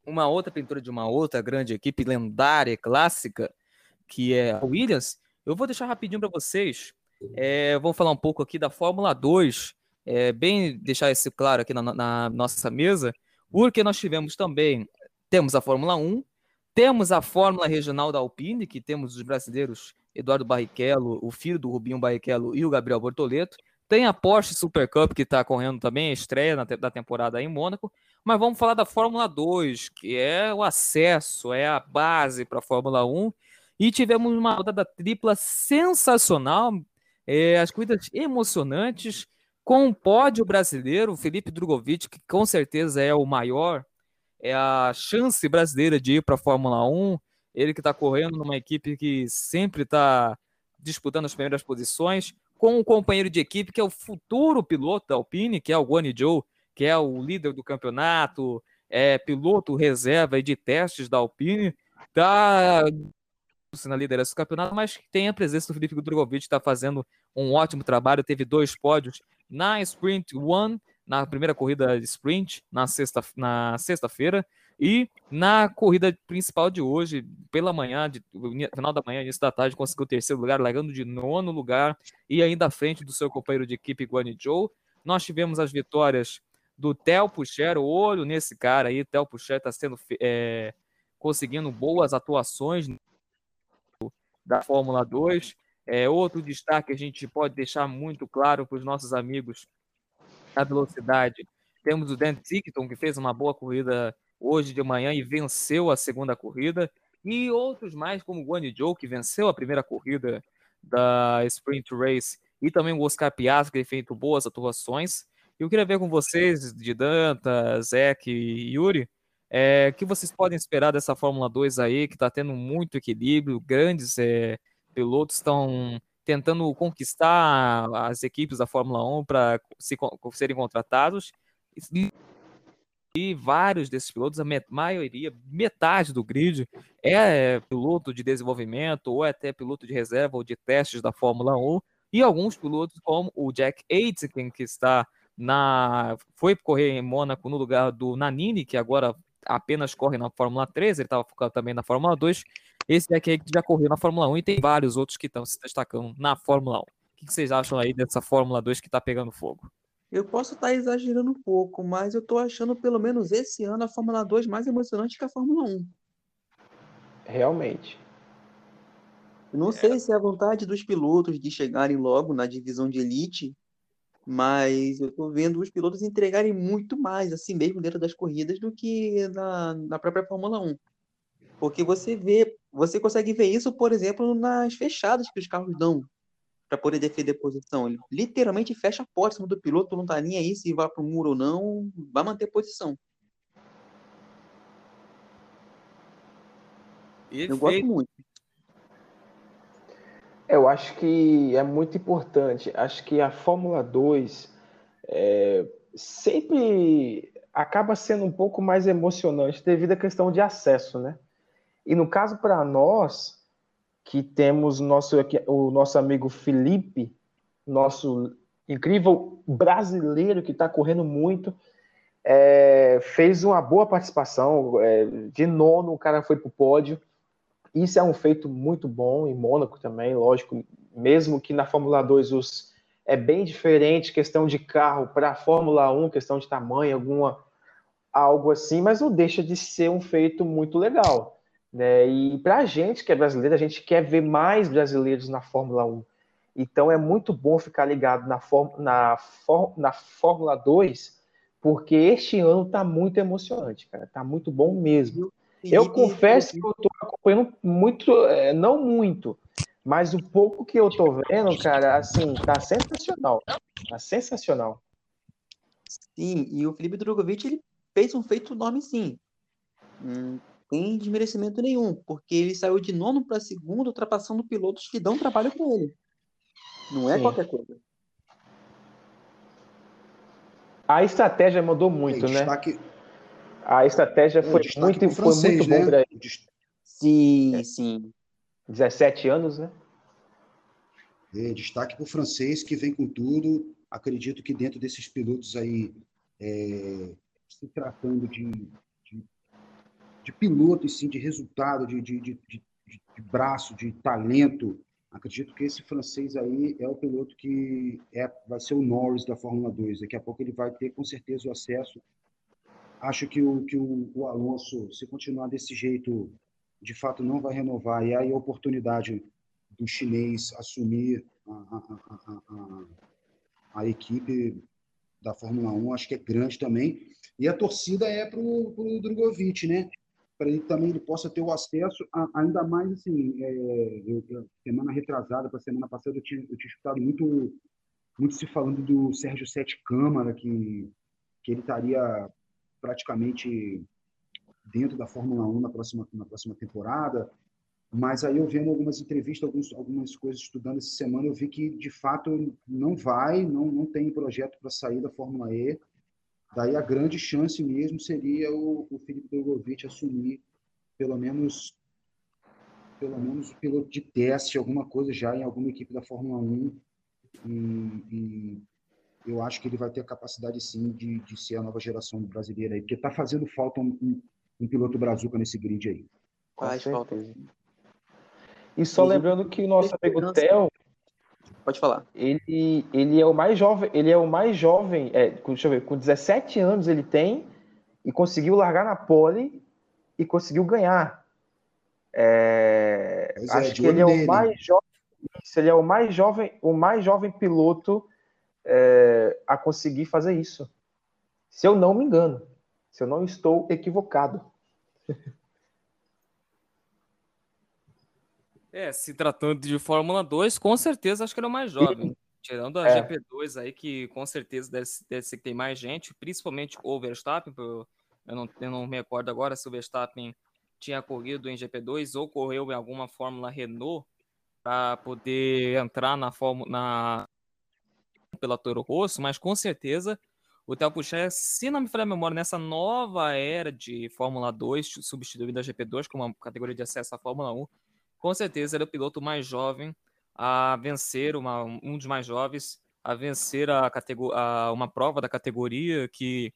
uma outra pintura de uma outra grande equipe lendária, clássica, que é a Williams, eu vou deixar rapidinho para vocês. É, vou falar um pouco aqui da Fórmula 2, é, bem deixar isso claro aqui na, na nossa mesa, porque nós tivemos também, temos a Fórmula 1, temos a Fórmula Regional da Alpine, que temos os brasileiros Eduardo Barrichello, o filho do Rubinho Barrichello e o Gabriel Bortoleto. Tem a Porsche Super Cup que está correndo também, estreia na, da temporada em Mônaco. Mas vamos falar da Fórmula 2, que é o acesso, é a base para a Fórmula 1. E tivemos uma rodada tripla sensacional, é, as corridas emocionantes, com um pódio brasileiro, Felipe Drogovic, que com certeza é o maior, é a chance brasileira de ir para a Fórmula 1. Ele que está correndo numa equipe que sempre está disputando as primeiras posições, com um companheiro de equipe que é o futuro piloto da Alpine, que é o Guanyu Zhou, que é o líder do campeonato, é piloto reserva de testes da Alpine, está na liderança do campeonato, mas tem a presença do Felipe Drogovic, está fazendo um ótimo trabalho, teve dois pódios na Sprint One, na primeira corrida sprint, na sexta na sexta-feira, e na corrida principal de hoje, pela manhã, de, final da manhã, início da tarde, conseguiu o terceiro lugar, largando de nono lugar e ainda à frente do seu companheiro de equipe, Guani Joe. Nós tivemos as vitórias do Theo Pucher, olho nesse cara aí, Theo Pucher está sendo é, conseguindo boas atuações da Fórmula 2. É, outro destaque a gente pode deixar muito claro para os nossos amigos da velocidade. Temos o Dan Tickton, que fez uma boa corrida hoje de manhã e venceu a segunda corrida. E outros mais, como o Zhou, que venceu a primeira corrida da Sprint Race, e também o Oscar Piastri, que tem feito boas atuações. Eu queria ver com vocês, de Danta, Zeke e Yuri, é, que vocês podem esperar dessa Fórmula 2 aí, que está tendo muito equilíbrio, grandes é, pilotos estão tentando conquistar as equipes da Fórmula 1 para se, serem contratados. E vários desses pilotos, a maioria, metade do grid, é piloto de desenvolvimento, ou é até piloto de reserva ou de testes da Fórmula 1. E alguns pilotos, como o Jack Aitken, que está na. foi correr em Mônaco no lugar do Nanini, que agora apenas corre na Fórmula 3, ele estava focado também na Fórmula 2. Esse Jack já correu na Fórmula 1 e tem vários outros que estão se destacando na Fórmula 1. O que vocês acham aí dessa Fórmula 2 que está pegando fogo? Eu posso estar exagerando um pouco, mas eu estou achando pelo menos esse ano a Fórmula 2 mais emocionante que a Fórmula 1. Realmente. não sei se é a vontade dos pilotos de chegarem logo na divisão de elite, mas eu estou vendo os pilotos entregarem muito mais, assim mesmo, dentro das corridas do que na, na própria Fórmula 1. Porque você vê, você consegue ver isso, por exemplo, nas fechadas que os carros dão para poder defender posição. Ele literalmente fecha a cima do piloto, não tá nem aí se vai para o muro ou não, vai manter posição. Eu gosto muito. Eu acho que é muito importante. Acho que a Fórmula 2 é, sempre acaba sendo um pouco mais emocionante devido à questão de acesso, né? E no caso para nós, que temos nosso, o nosso amigo Felipe, nosso incrível brasileiro que está correndo muito, é, fez uma boa participação, é, de nono o cara foi para o pódio, isso é um feito muito bom em Mônaco também, lógico, mesmo que na Fórmula 2 os, é bem diferente, questão de carro para a Fórmula 1, questão de tamanho, alguma algo assim, mas não deixa de ser um feito muito legal. Né? E para a gente que é brasileiro, a gente quer ver mais brasileiros na Fórmula 1. Então é muito bom ficar ligado na, na, na Fórmula 2, porque este ano está muito emocionante, cara. Está muito bom mesmo. Eu confesso que eu estou acompanhando muito, é, não muito, mas o pouco que eu estou vendo, cara, assim, tá sensacional. Tá sensacional. Sim, e o Felipe Drogovic, ele fez um feito enorme, sim. Hum, tem desmerecimento nenhum, porque ele saiu de nono para segundo, ultrapassando pilotos que dão trabalho com ele. Não é Sim. qualquer coisa. A estratégia mudou muito, é, destaque... né? A estratégia foi muito, francês, foi muito né? bom Sim, é. sim. 17 anos, né? É, destaque para o francês que vem com tudo. Acredito que dentro desses pilotos aí, é, se tratando de, de, de piloto e sim de resultado, de, de, de, de, de braço, de talento, acredito que esse francês aí é o piloto que é, vai ser o Norris da Fórmula 2. Daqui a pouco ele vai ter com certeza o acesso. Acho que o, que o, o Alonso, se continuar desse jeito, de fato não vai renovar. E aí a oportunidade do chinês assumir a, a, a, a, equipe da Fórmula 1, acho que é grande também. E a torcida é para o Drogovic, né? Para ele também ele possa ter o acesso, ainda mais assim, é, eu, semana retrasada para semana passada eu tinha, eu tinha escutado muito, muito se falando do Sérgio Sete Câmara, que, que ele estaria praticamente dentro da Fórmula 1 na próxima, na próxima temporada. Mas aí eu vendo algumas entrevistas, alguns, algumas coisas estudando essa semana, eu vi que de fato não vai, não, não tem projeto para sair da Fórmula E. Daí a grande chance mesmo seria o, o Felipe Drogovic assumir pelo menos pelo menos o piloto de teste, alguma coisa já em alguma equipe da Fórmula 1. E, e eu acho que ele vai ter a capacidade sim de, de ser a nova geração brasileira aí, porque está fazendo falta um, um, um, piloto brazuca nesse grid aí. Faz falta. E só lembrando que o nosso amigo Theo. Pode falar. Ele, ele é o mais jovem, ele é o mais jovem, é, deixa eu ver, com 17 anos ele tem e conseguiu largar na pole e conseguiu ganhar. É, é, acho que ele é o mais jovem, ele é o mais jovem, o mais jovem piloto é, a conseguir fazer isso. Se eu não me engano, se eu não estou equivocado. É, se tratando de Fórmula 2, com certeza acho que ele é o mais jovem. Tirando a é. GP2 aí, que com certeza deve, deve ser que tem mais gente, principalmente o Verstappen, eu não, eu não me recordo agora se o Verstappen tinha corrido em GP2 ou correu em alguma Fórmula Renault para poder entrar na Fórmula na pela Toro Rosso, mas com certeza o Theo Pucher, se não me falha a memória, nessa nova era de Fórmula 2, substituindo a GP2 como uma categoria de acesso à Fórmula 1, com certeza ele é o piloto mais jovem a vencer, uma, um dos mais jovens a vencer a, a uma prova da categoria que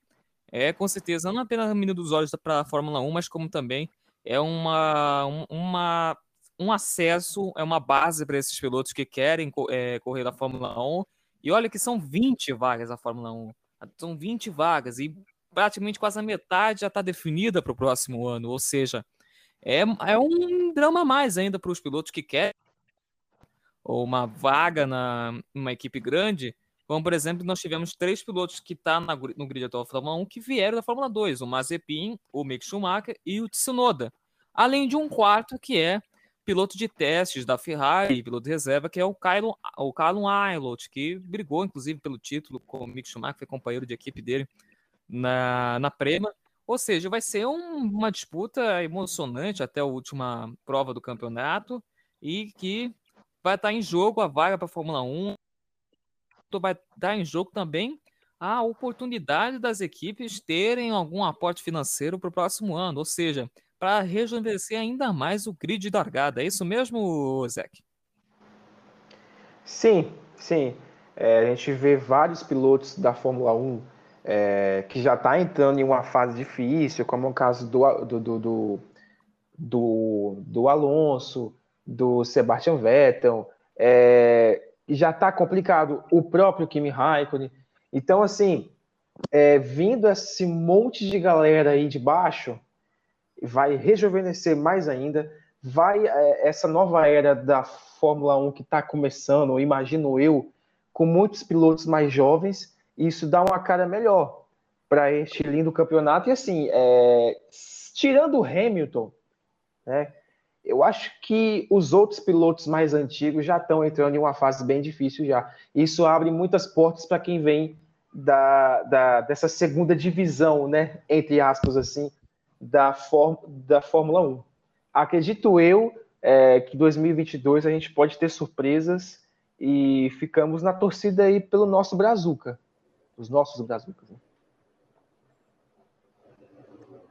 é com certeza não apenas a menina dos olhos para a Fórmula 1, mas como também é uma, uma, um acesso, é uma base para esses pilotos que querem é, correr da Fórmula 1. E olha que são 20 vagas a Fórmula 1. São 20 vagas e praticamente quase a metade já está definida para o próximo ano. Ou seja, é, é um drama mais ainda para os pilotos que querem uma vaga na uma equipe grande. Como, por exemplo, nós tivemos três pilotos que estão tá no grid atual da Fórmula 1 que vieram da Fórmula 2, o Mazepin, o Mick Schumacher e o Tsunoda. Além de um quarto que é piloto de testes da Ferrari, piloto de reserva, que é o Kylon, o Kylon Aylot, que brigou, inclusive, pelo título com o Mick Schumacher, foi companheiro de equipe dele na, na Prema. Ou seja, vai ser um, uma disputa emocionante até a última prova do campeonato e que vai estar em jogo a vaga para a Fórmula 1. Vai estar em jogo também a oportunidade das equipes terem algum aporte financeiro para o próximo ano, ou seja, para rejuvenescer ainda mais o grid da largada. É isso mesmo, Zeke? Sim, sim. É, a gente vê vários pilotos da Fórmula 1 é, que já está entrando em uma fase difícil, como o caso do, do, do, do, do Alonso, do Sebastian Vettel, é, já está complicado o próprio Kimi Raikkonen. Então, assim, é, vindo esse monte de galera aí de baixo, vai rejuvenescer mais ainda, vai é, essa nova era da Fórmula 1 que está começando, imagino eu, com muitos pilotos mais jovens, isso dá uma cara melhor para este lindo campeonato. E assim, é, tirando o Hamilton, né, eu acho que os outros pilotos mais antigos já estão entrando em uma fase bem difícil já. Isso abre muitas portas para quem vem da, da, dessa segunda divisão, né, entre aspas assim, da, da Fórmula 1. Acredito eu é, que 2022 a gente pode ter surpresas e ficamos na torcida aí pelo nosso Brazuca, os nossos Brazucas. Né?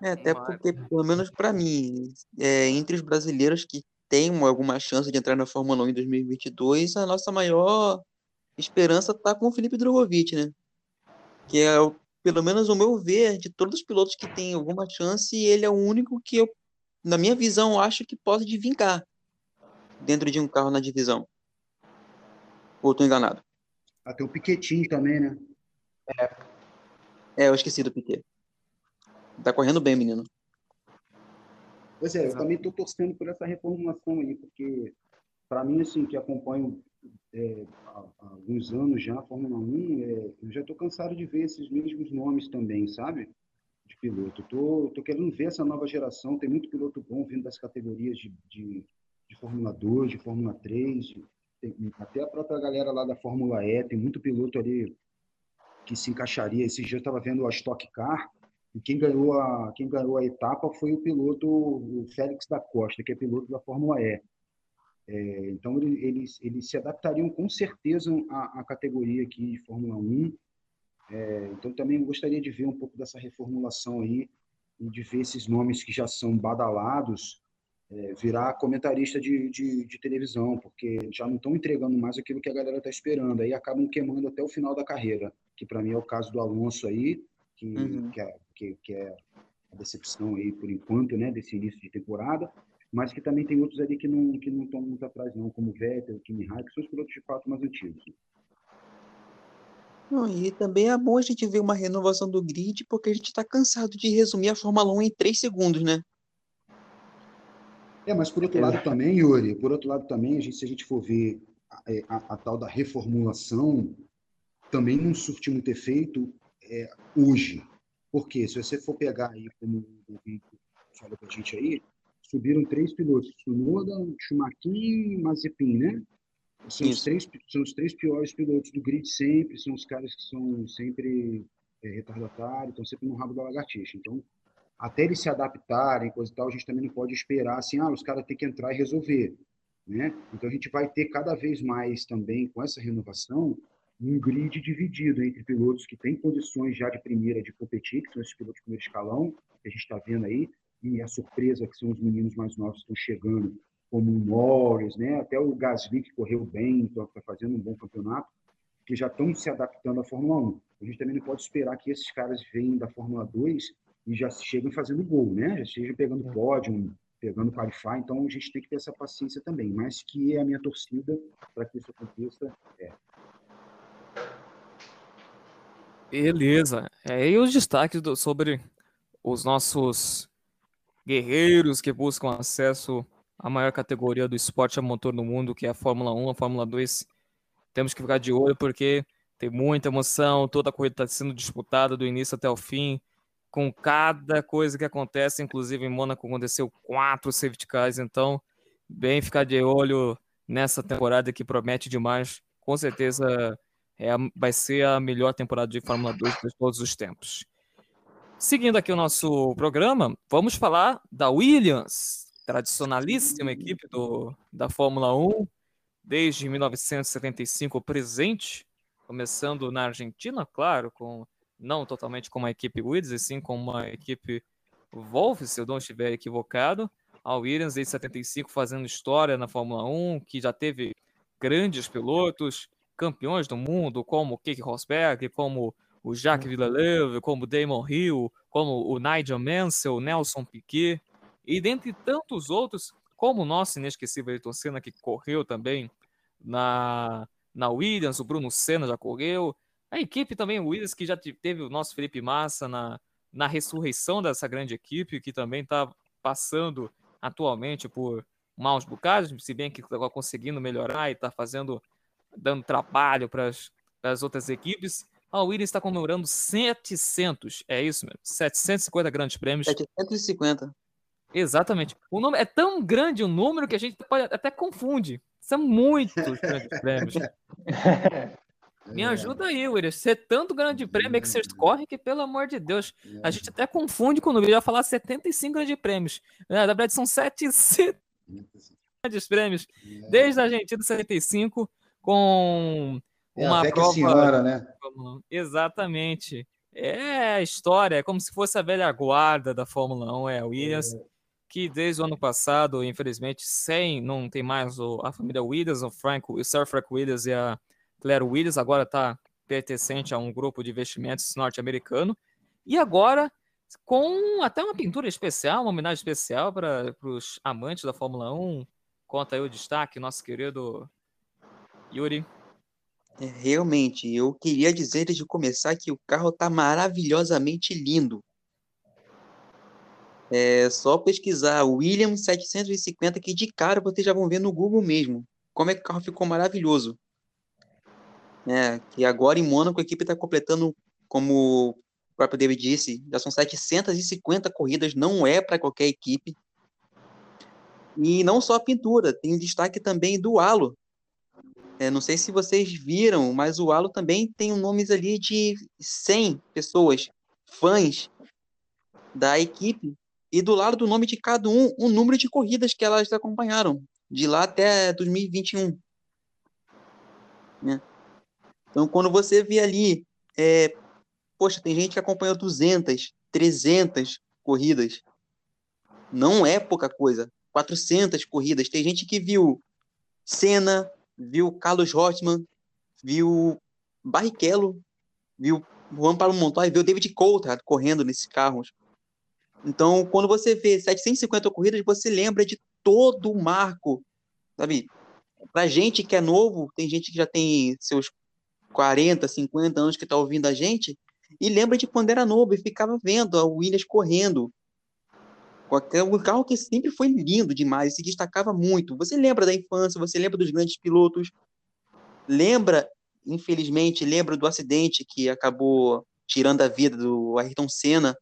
É, até porque, pelo menos para mim, é, entre os brasileiros que têm alguma chance de entrar na Fórmula 1 em 2022, a nossa maior esperança está com o Felipe Drogovic, né? Que é, pelo menos o meu ver, de todos os pilotos que têm alguma chance, ele é o único que eu, na minha visão, acho que pode vingar dentro de um carro na divisão. Ou estou enganado? Até o Piquetinho também, né? É. É, eu esqueci do Piquet. Tá correndo bem, menino. Pois é, eu também estou torcendo por essa reformulação aí, porque para mim, assim, que acompanho é, há, há, alguns anos já a Fórmula 1, é, eu já estou cansado de ver esses mesmos nomes também, sabe? De piloto. Tô, tô querendo ver essa nova geração, tem muito piloto bom vindo das categorias de, de, de Fórmula 2, de Fórmula 3, de, tem, até a própria galera lá da Fórmula E, tem muito piloto ali que se encaixaria. Esse dia eu estava vendo a Stock Car, e quem ganhou a, quem ganhou a etapa foi o piloto o Félix da Costa, que é piloto da Fórmula E. É, então, eles, eles se adaptariam com certeza à, à categoria aqui de Fórmula 1. É, então, também gostaria de ver um pouco dessa reformulação aí e de ver esses nomes que já são badalados é, virar comentarista de, de, de, televisão, porque já não estão entregando mais aquilo que a galera está esperando. Aí acabam queimando até o final da carreira, que para mim é o caso do Alonso aí, que, uhum. que, é, que, que, é a decepção aí por enquanto, né, desse início de temporada, mas que também tem outros ali que não que não estão muito atrás não, como o Vettel, o Kimi Raikkonen, que são os pilotos de fato mais antigos. Não, e também é bom a gente ver uma renovação do grid, porque a gente está cansado de resumir a Fórmula 1 em três segundos, né? É, mas por outro lado também, Yuri, por outro lado também, a gente, se a gente for ver a, é, a, a tal da reformulação, também não surtiu muito efeito é, hoje. Porque se você for pegar aí, como o falou para a gente aí, subiram três pilotos, Tsunoda, Schumacher e Mazepin, né? São os, três, são os três piores pilotos do grid sempre, são os caras que são sempre é, retardatários, estão sempre no rabo da lagartixa. Então, até eles se adaptarem, coisa e tal, a gente também não pode esperar assim, ah, os caras têm que entrar e resolver, né? Então a gente vai ter cada vez mais também com essa renovação um grid dividido entre pilotos que têm condições já de primeira de competir, que são esses pilotos de primeiro escalão, que a gente está vendo aí, e a surpresa que são os meninos mais novos que estão chegando, como o Norris, né? até o Gasly, que correu bem, está fazendo um bom campeonato, que já estão se adaptando à Fórmula 1. A gente também não pode esperar que esses caras venham da Fórmula 2 e já chegam fazendo gol, né? Já chegam pegando é. pódio, pegando qualify, então a gente tem que ter essa paciência também. Mas que é a minha torcida para que isso aconteça é. Beleza. É, e os destaques do, sobre os nossos guerreiros que buscam acesso à maior categoria do esporte a motor no mundo, que é a Fórmula 1, a Fórmula 2. Temos que ficar de olho porque tem muita emoção, toda a corrida está sendo disputada do início até o fim com cada coisa que acontece, inclusive em Mônaco aconteceu quatro safety cars, então bem ficar de olho nessa temporada que promete demais. Com certeza é, vai ser a melhor temporada de Fórmula 2 de todos os tempos. Seguindo aqui o nosso programa, vamos falar da Williams, tradicionalíssima equipe do, da Fórmula 1, desde 1975 presente, começando na Argentina, claro, com não totalmente como a equipe Williams, e sim como uma equipe Wolf, se eu não estiver equivocado. A Williams em 75 fazendo história na Fórmula 1, que já teve grandes pilotos, campeões do mundo, como Keke Rosberg, como o Jacques uhum. Villeneuve, como o Damon Hill, como o Nigel Mansell, Nelson Piquet, e dentre tantos outros, como o nosso inesquecível Ayrton Senna, que correu também na, na Williams, o Bruno Senna já correu, a equipe também, o Williams, que já teve o nosso Felipe Massa na, na ressurreição dessa grande equipe, que também está passando atualmente por maus bocados, se bem que está conseguindo melhorar e está fazendo, dando trabalho para as outras equipes. A Williams está comemorando 700, é isso mesmo, 750 grandes prêmios. 750. Exatamente. O nome é tão grande o número que a gente pode até confunde. São muitos grandes prêmios. Me é. ajuda aí, Williams. Você tanto grande prêmio que vocês correm que, pelo amor de Deus, a gente até confunde quando o vídeo vai falar 75 grandes prêmios. É, na verdade, são 700 grandes prêmios. Desde a Argentina 75, com uma é, prova... senhora, né? Exatamente. É a história, é como se fosse a velha guarda da Fórmula 1, é a Williams. É que desde o ano passado, infelizmente, sem, não tem mais o, a família Williams, o Frank, o Sir Frank Williams e a Claire Williams, agora está pertencente a um grupo de investimentos norte-americano. E agora, com até uma pintura especial, uma homenagem especial para os amantes da Fórmula 1. Conta aí o destaque, nosso querido Yuri. É, realmente, eu queria dizer desde começar que o carro está maravilhosamente lindo. É só pesquisar Williams 750 que de cara vocês já vão ver no Google mesmo. Como é que o carro ficou maravilhoso. É, que agora em Mônaco a equipe está completando, como o próprio David disse, já são 750 corridas, não é para qualquer equipe. E não só a pintura, tem destaque também do halo. É, não sei se vocês viram, mas o halo também tem nomes ali de 100 pessoas, fãs da equipe, e do lado do nome de cada um, o número de corridas que elas acompanharam, de lá até 2021. Né? Então, quando você vê ali, é, poxa, tem gente que acompanhou 200, 300 corridas. Não é pouca coisa. 400 corridas. Tem gente que viu Senna, viu Carlos Rosman, viu Barrichello, viu Juan Paulo Montoya, viu David Coulthard correndo nesses carros. Então, quando você vê 750 corridas, você lembra de todo o marco, sabe? Pra gente que é novo, tem gente que já tem seus 40, 50 anos que está ouvindo a gente, e lembra de quando era novo e ficava vendo a Williams correndo. Um carro que sempre foi lindo demais, se destacava muito. Você lembra da infância, você lembra dos grandes pilotos, lembra, infelizmente, lembra do acidente que acabou tirando a vida do Ayrton Senna,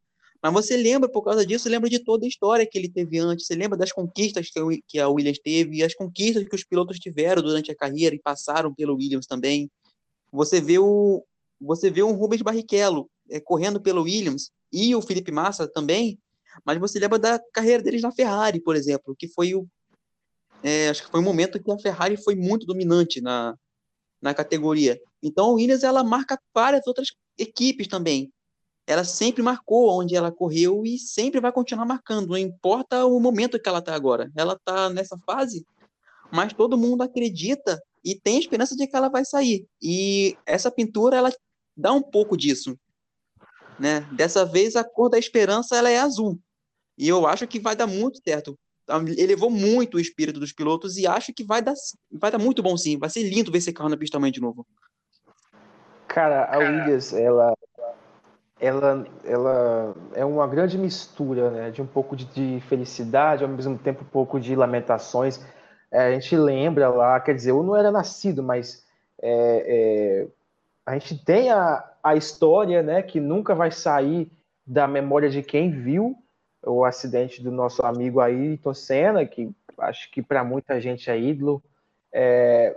mas você lembra, por causa disso, lembra de toda a história que ele teve antes, você lembra das conquistas que a Williams teve, as conquistas que os pilotos tiveram durante a carreira e passaram pelo Williams também. Você vê o você vê um Rubens Barrichello é, correndo pelo Williams e o Felipe Massa também, mas você lembra da carreira deles na Ferrari, por exemplo, que foi o é, acho que foi um momento que a Ferrari foi muito dominante na, na categoria. Então a Williams ela marca várias outras equipes também ela sempre marcou onde ela correu e sempre vai continuar marcando, não importa o momento que ela está agora. Ela está nessa fase, mas todo mundo acredita e tem esperança de que ela vai sair. E essa pintura, ela dá um pouco disso. Né? Dessa vez, a cor da esperança ela é azul. E eu acho que vai dar muito certo. Elevou muito o espírito dos pilotos e acho que vai dar, vai dar muito bom sim. Vai ser lindo ver esse carro na pista também de novo. Cara, a Williams, ela, ela, ela é uma grande mistura, né, de um pouco de, de felicidade, ao mesmo tempo um pouco de lamentações. É, a gente lembra lá, quer dizer, eu não era nascido, mas é, é, a gente tem a, a história, né, que nunca vai sair da memória de quem viu o acidente do nosso amigo Ayrton Senna, que acho que para muita gente é ídolo. É,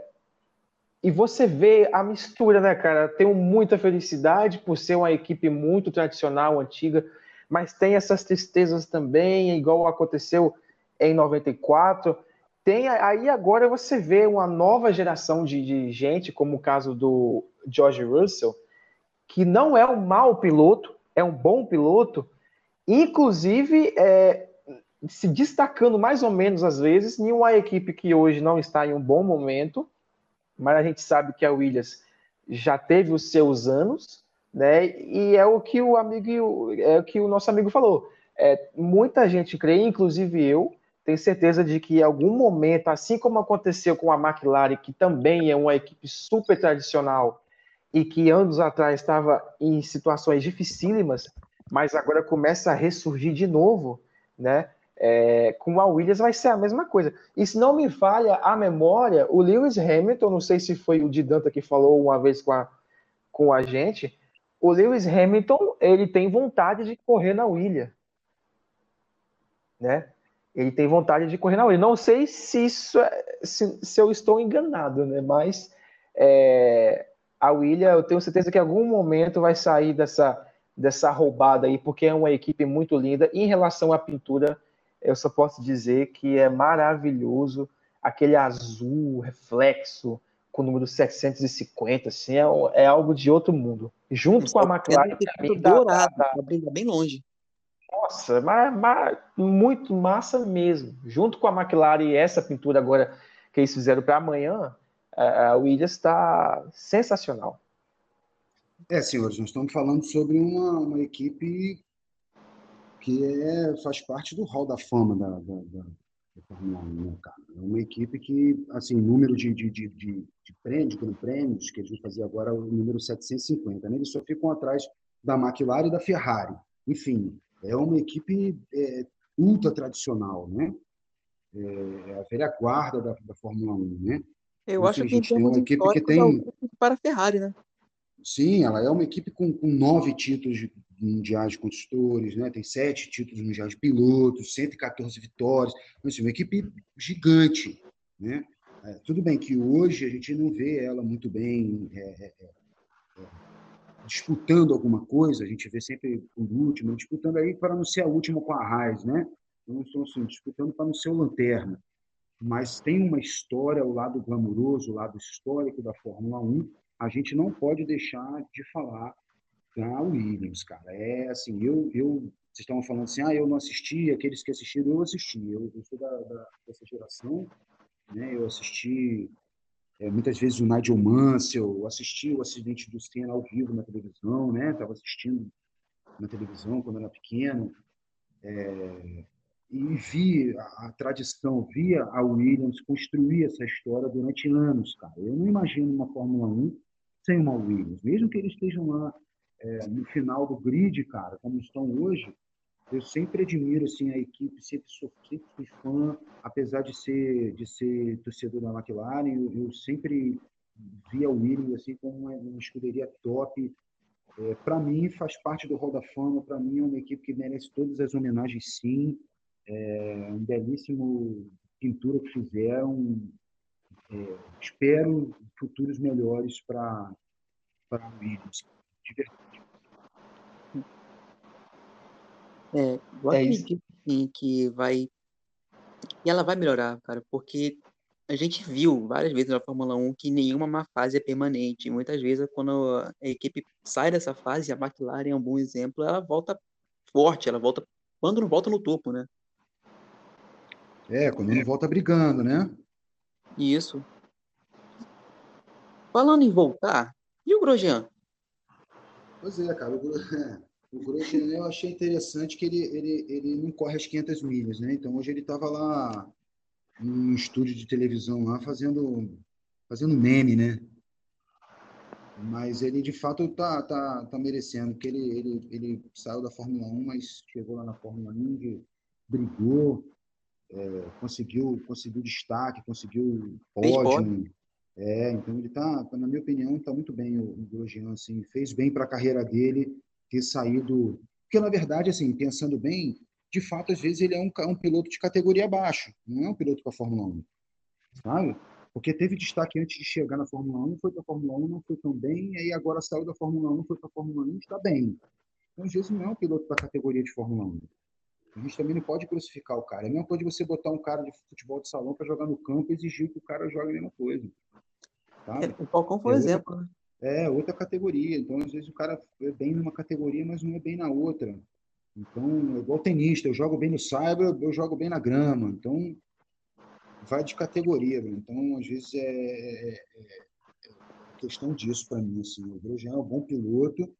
e você vê a mistura, né, cara? Tenho muita felicidade por ser uma equipe muito tradicional, antiga, mas tem essas tristezas também, igual aconteceu em 94. Tem aí agora você vê uma nova geração de, de gente, como o caso do George Russell, que não é um mau piloto, é um bom piloto, inclusive é, se destacando mais ou menos às vezes em uma equipe que hoje não está em um bom momento mas a gente sabe que a Williams já teve os seus anos, né? E é o que o amigo, é o que o nosso amigo falou. É, muita gente crê, inclusive eu, tenho certeza de que em algum momento, assim como aconteceu com a McLaren, que também é uma equipe super tradicional e que anos atrás estava em situações dificílimas, mas agora começa a ressurgir de novo, né? É, com a Williams vai ser a mesma coisa. E se não me falha a memória, o Lewis Hamilton, não sei se foi o Didanta que falou uma vez com a, com a gente, o Lewis Hamilton, ele tem vontade de correr na Williams. Né? Ele tem vontade de correr na Williams. Não sei se isso é, se, se eu estou enganado, né? Mas é, a Williams, eu tenho certeza que em algum momento vai sair dessa, dessa roubada aí, porque é uma equipe muito linda. Em relação à pintura, eu só posso dizer que é maravilhoso aquele azul reflexo com o número 750, assim, é, é algo de outro mundo. Junto com a McLaren. Mim, dourado, dá, dá, bem longe. Nossa, mas, mas, muito massa mesmo. Junto com a McLaren e essa pintura agora que eles fizeram para amanhã, a Williams está sensacional. É, senhores, nós estamos falando sobre uma, uma equipe que é, faz parte do hall da fama da, da, da, Fórmula 1, né, cara? É uma equipe que, assim, número de, de, de, de, de prêmios, de prêmios, que a gente fazia agora, o número 750, né? Eles só ficam atrás da McLaren e da Ferrari. Enfim, é uma equipe é, ultra tradicional, né? É, é a velha guarda da, da Fórmula 1, né? Eu acho que tem uma equipe que tem para a Ferrari, né? Sim, ela é uma equipe com, com nove títulos mundiais de construtores, né? tem sete títulos mundiais de pilotos, 114 vitórias, então, assim, uma equipe gigante. Né? É, tudo bem que hoje a gente não vê ela muito bem é, é, é, é disputando alguma coisa, a gente vê sempre por último, disputando aí para não ser a última com a Raiz, né? Então, estão assim, disputando para não ser o lanterna. Mas tem uma história, o lado glamouroso, o lado histórico da Fórmula 1, a gente não pode deixar de falar da Williams, cara. É assim, eu, eu vocês estavam falando assim, ah, eu não assisti, aqueles que assistiram, eu assisti. Eu, eu sou da, da, dessa geração, né? Eu assisti é, muitas vezes o Nigel Mansell, assisti o acidente do Senna ao vivo na televisão, né? Estava assistindo na televisão quando era pequeno. É, e vi a, a, tradição, via a Williams construir essa história durante anos, cara. Eu não imagino uma Fórmula 1 sem uma Williams, mesmo que eles estejam lá é, no final do grid, cara, como estão hoje, eu sempre admiro assim a equipe, sempre sou, sempre fã, apesar de ser de ser torcedor da McLaren, eu, eu sempre via o Williams assim como uma, uma escuderia top. É, para mim faz parte do Hall da Fama, para mim é uma equipe que merece todas as homenagens, sim. É um belíssimo pintura que fizeram. É, espero futuros melhores para para o Williams, de verdade. É, eu é acredito sim, que vai. E ela vai melhorar, cara, porque a gente viu várias vezes na Fórmula 1 que nenhuma má fase é permanente. Muitas vezes, quando a equipe sai dessa fase, a McLaren é um bom exemplo, ela volta forte, ela volta. Quando não volta no topo, né? É, quando não volta brigando, né? Isso. Falando em voltar, e o Grosjean? Pois é, cara. O, Grosjean eu achei interessante que ele, ele, ele não corre as 500 milhas, né? Então hoje ele estava lá num estúdio de televisão lá fazendo, fazendo meme, né? Mas ele de fato tá, tá, tá merecendo, porque ele, ele, ele saiu da Fórmula 1, mas chegou lá na Fórmula Indy, brigou, é, conseguiu, conseguiu destaque, conseguiu pódio. É, então ele tá, na minha opinião, está muito bem o, o Grosjean, assim, fez bem para a carreira dele ter saído, porque na verdade, assim, pensando bem, de fato, às vezes ele é um, um piloto de categoria abaixo, não é um piloto para a Fórmula 1, sabe? Porque teve destaque antes de chegar na Fórmula 1, foi para a Fórmula 1, não foi tão bem, e aí agora saiu da Fórmula 1, foi para a Fórmula 1, está bem. Então, às vezes, não é um piloto para a categoria de Fórmula 1. A gente também não pode crucificar o cara. É a mesma coisa de você botar um cara de futebol de salão para jogar no campo e exigir que o cara jogue a mesma coisa. Sabe? É, o Falcão foi um é exemplo, outra, né? É, outra categoria. Então, às vezes, o cara é bem numa categoria, mas não é bem na outra. Então, é igual tenista, eu jogo bem no cyber, eu jogo bem na grama. Então, vai de categoria. Então, às vezes, é, é, é, é questão disso para mim. Assim. O Grosjean é um bom piloto,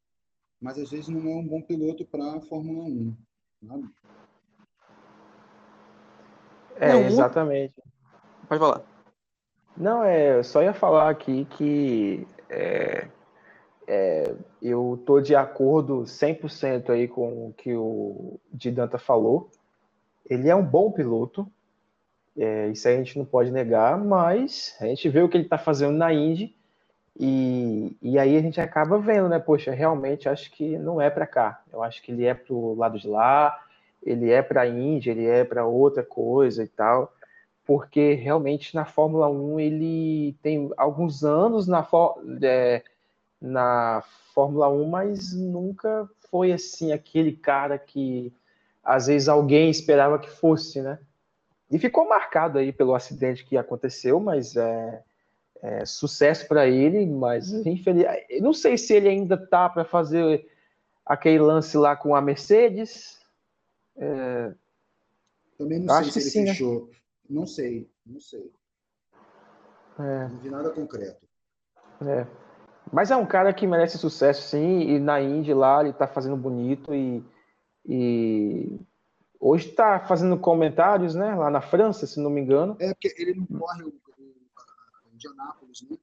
mas às vezes não é um bom piloto para a Fórmula 1. Sabe? É, exatamente. Pode falar. Não, é, eu só ia falar aqui que é, é, eu tô de acordo 100% aí com o que o Didanta falou. Ele é um bom piloto, é, isso aí a gente não pode negar, mas a gente vê o que ele está fazendo na Indy e, e aí a gente acaba vendo, né? Poxa, realmente acho que não é para cá. Eu acho que ele é para o lado de lá, ele é para a Índia, ele é para outra coisa e tal, porque realmente na Fórmula 1 ele tem alguns anos na é, na Fórmula 1, mas nunca foi assim aquele cara que às vezes alguém esperava que fosse, né? E ficou marcado aí pelo acidente que aconteceu, mas é, é sucesso para ele, mas infeliz... não sei se ele ainda tá para fazer aquele lance lá com a Mercedes. É... Também não Acho sei se ele sim, né? fechou. Né? Não sei, não sei. É. Não vi nada concreto. É. Mas é um cara que merece sucesso, sim, e na Indy lá ele tá fazendo bonito e, e hoje tá fazendo comentários, né, lá na França, se não me engano. É, porque ele não corre o, o Indianápolis, né?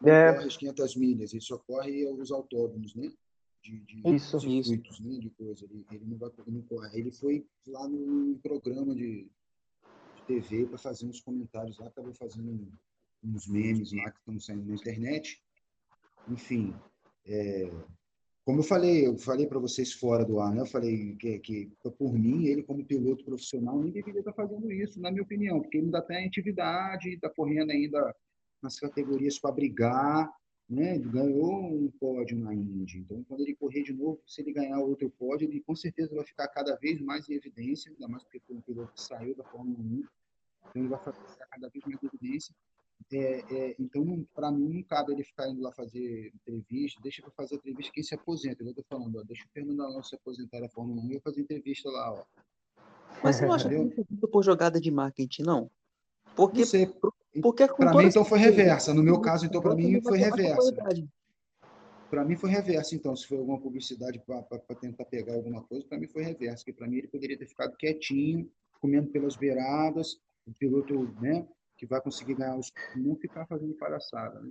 Não é. corre as 500 milhas, ele só corre os autódromos, né? De, de isso, circuitos, isso. Né, de coisa. Ele, ele não vai não corre. Ele foi lá no programa de, de TV para fazer uns comentários lá, acabou fazendo uns memes lá que estão saindo na internet. Enfim, é, como eu falei, eu falei para vocês fora do ar, né? Eu falei que, que por mim, ele como piloto profissional, nem deveria estar fazendo isso, na minha opinião, porque ele ainda tem atividade, está correndo ainda nas categorias para brigar, né? Ganhou um pódio na Indy, então quando ele correr de novo, se ele ganhar outro pódio, ele com certeza vai ficar cada vez mais em evidência, ainda mais porque foi um piloto que saiu da Fórmula 1, então ele vai ficar cada vez mais em evidência. É, é, então, para mim, não cabe ele ficar indo lá fazer entrevista, deixa para fazer entrevista quem se aposenta. Eu estou falando, ó, deixa o Fernando Alonso se aposentar da Fórmula 1 e eu fazer entrevista lá. Ó. Mas você não acha que é por jogada de marketing, não? Porque, não sei. Porque para mim, então, foi reversa. No meu caso, então, para mim, foi reversa. Para mim, foi reversa, então. Se foi alguma publicidade para tentar pegar alguma coisa, para mim foi reversa. Porque para mim, ele poderia ter ficado quietinho, comendo pelas beiradas, o piloto, né? que vai conseguir ganhar os não ficar fazendo palhaçada, né?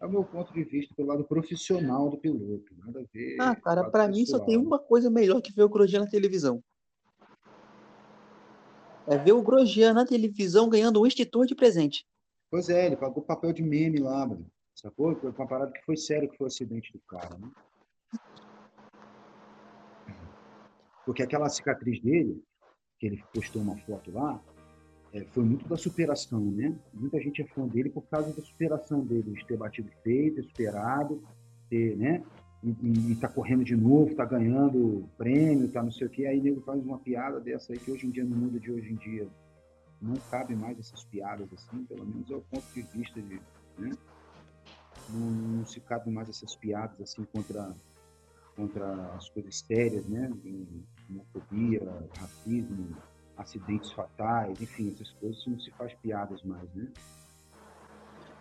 É o meu ponto de vista pelo lado profissional do piloto, nada a ver. Ah, cara, para mim só tem uma coisa melhor que ver o Grosjean na televisão. É ver o Grosjean na televisão ganhando um extintor de presente. Pois é, ele pagou papel de meme lá, mano. Sacou? Foi uma parada que foi sério que foi o acidente do cara, né? Porque aquela cicatriz dele, que ele postou uma foto lá, é, foi muito da superação, né? Muita gente é fã dele por causa da superação dele, de ter batido feio, ter superado, ter, né? E, tá correndo de novo, tá ganhando prêmio, tá não sei o quê. Aí nego faz uma piada dessa aí que hoje em dia, no mundo de hoje em dia, não cabe mais essas piadas assim, pelo menos é o ponto de vista de, né? Não, não se cabe mais essas piadas assim contra contra as coisas sérias, né? Homofobia, racismo, acidentes fatais, enfim, essas coisas não se faz piadas mais, né?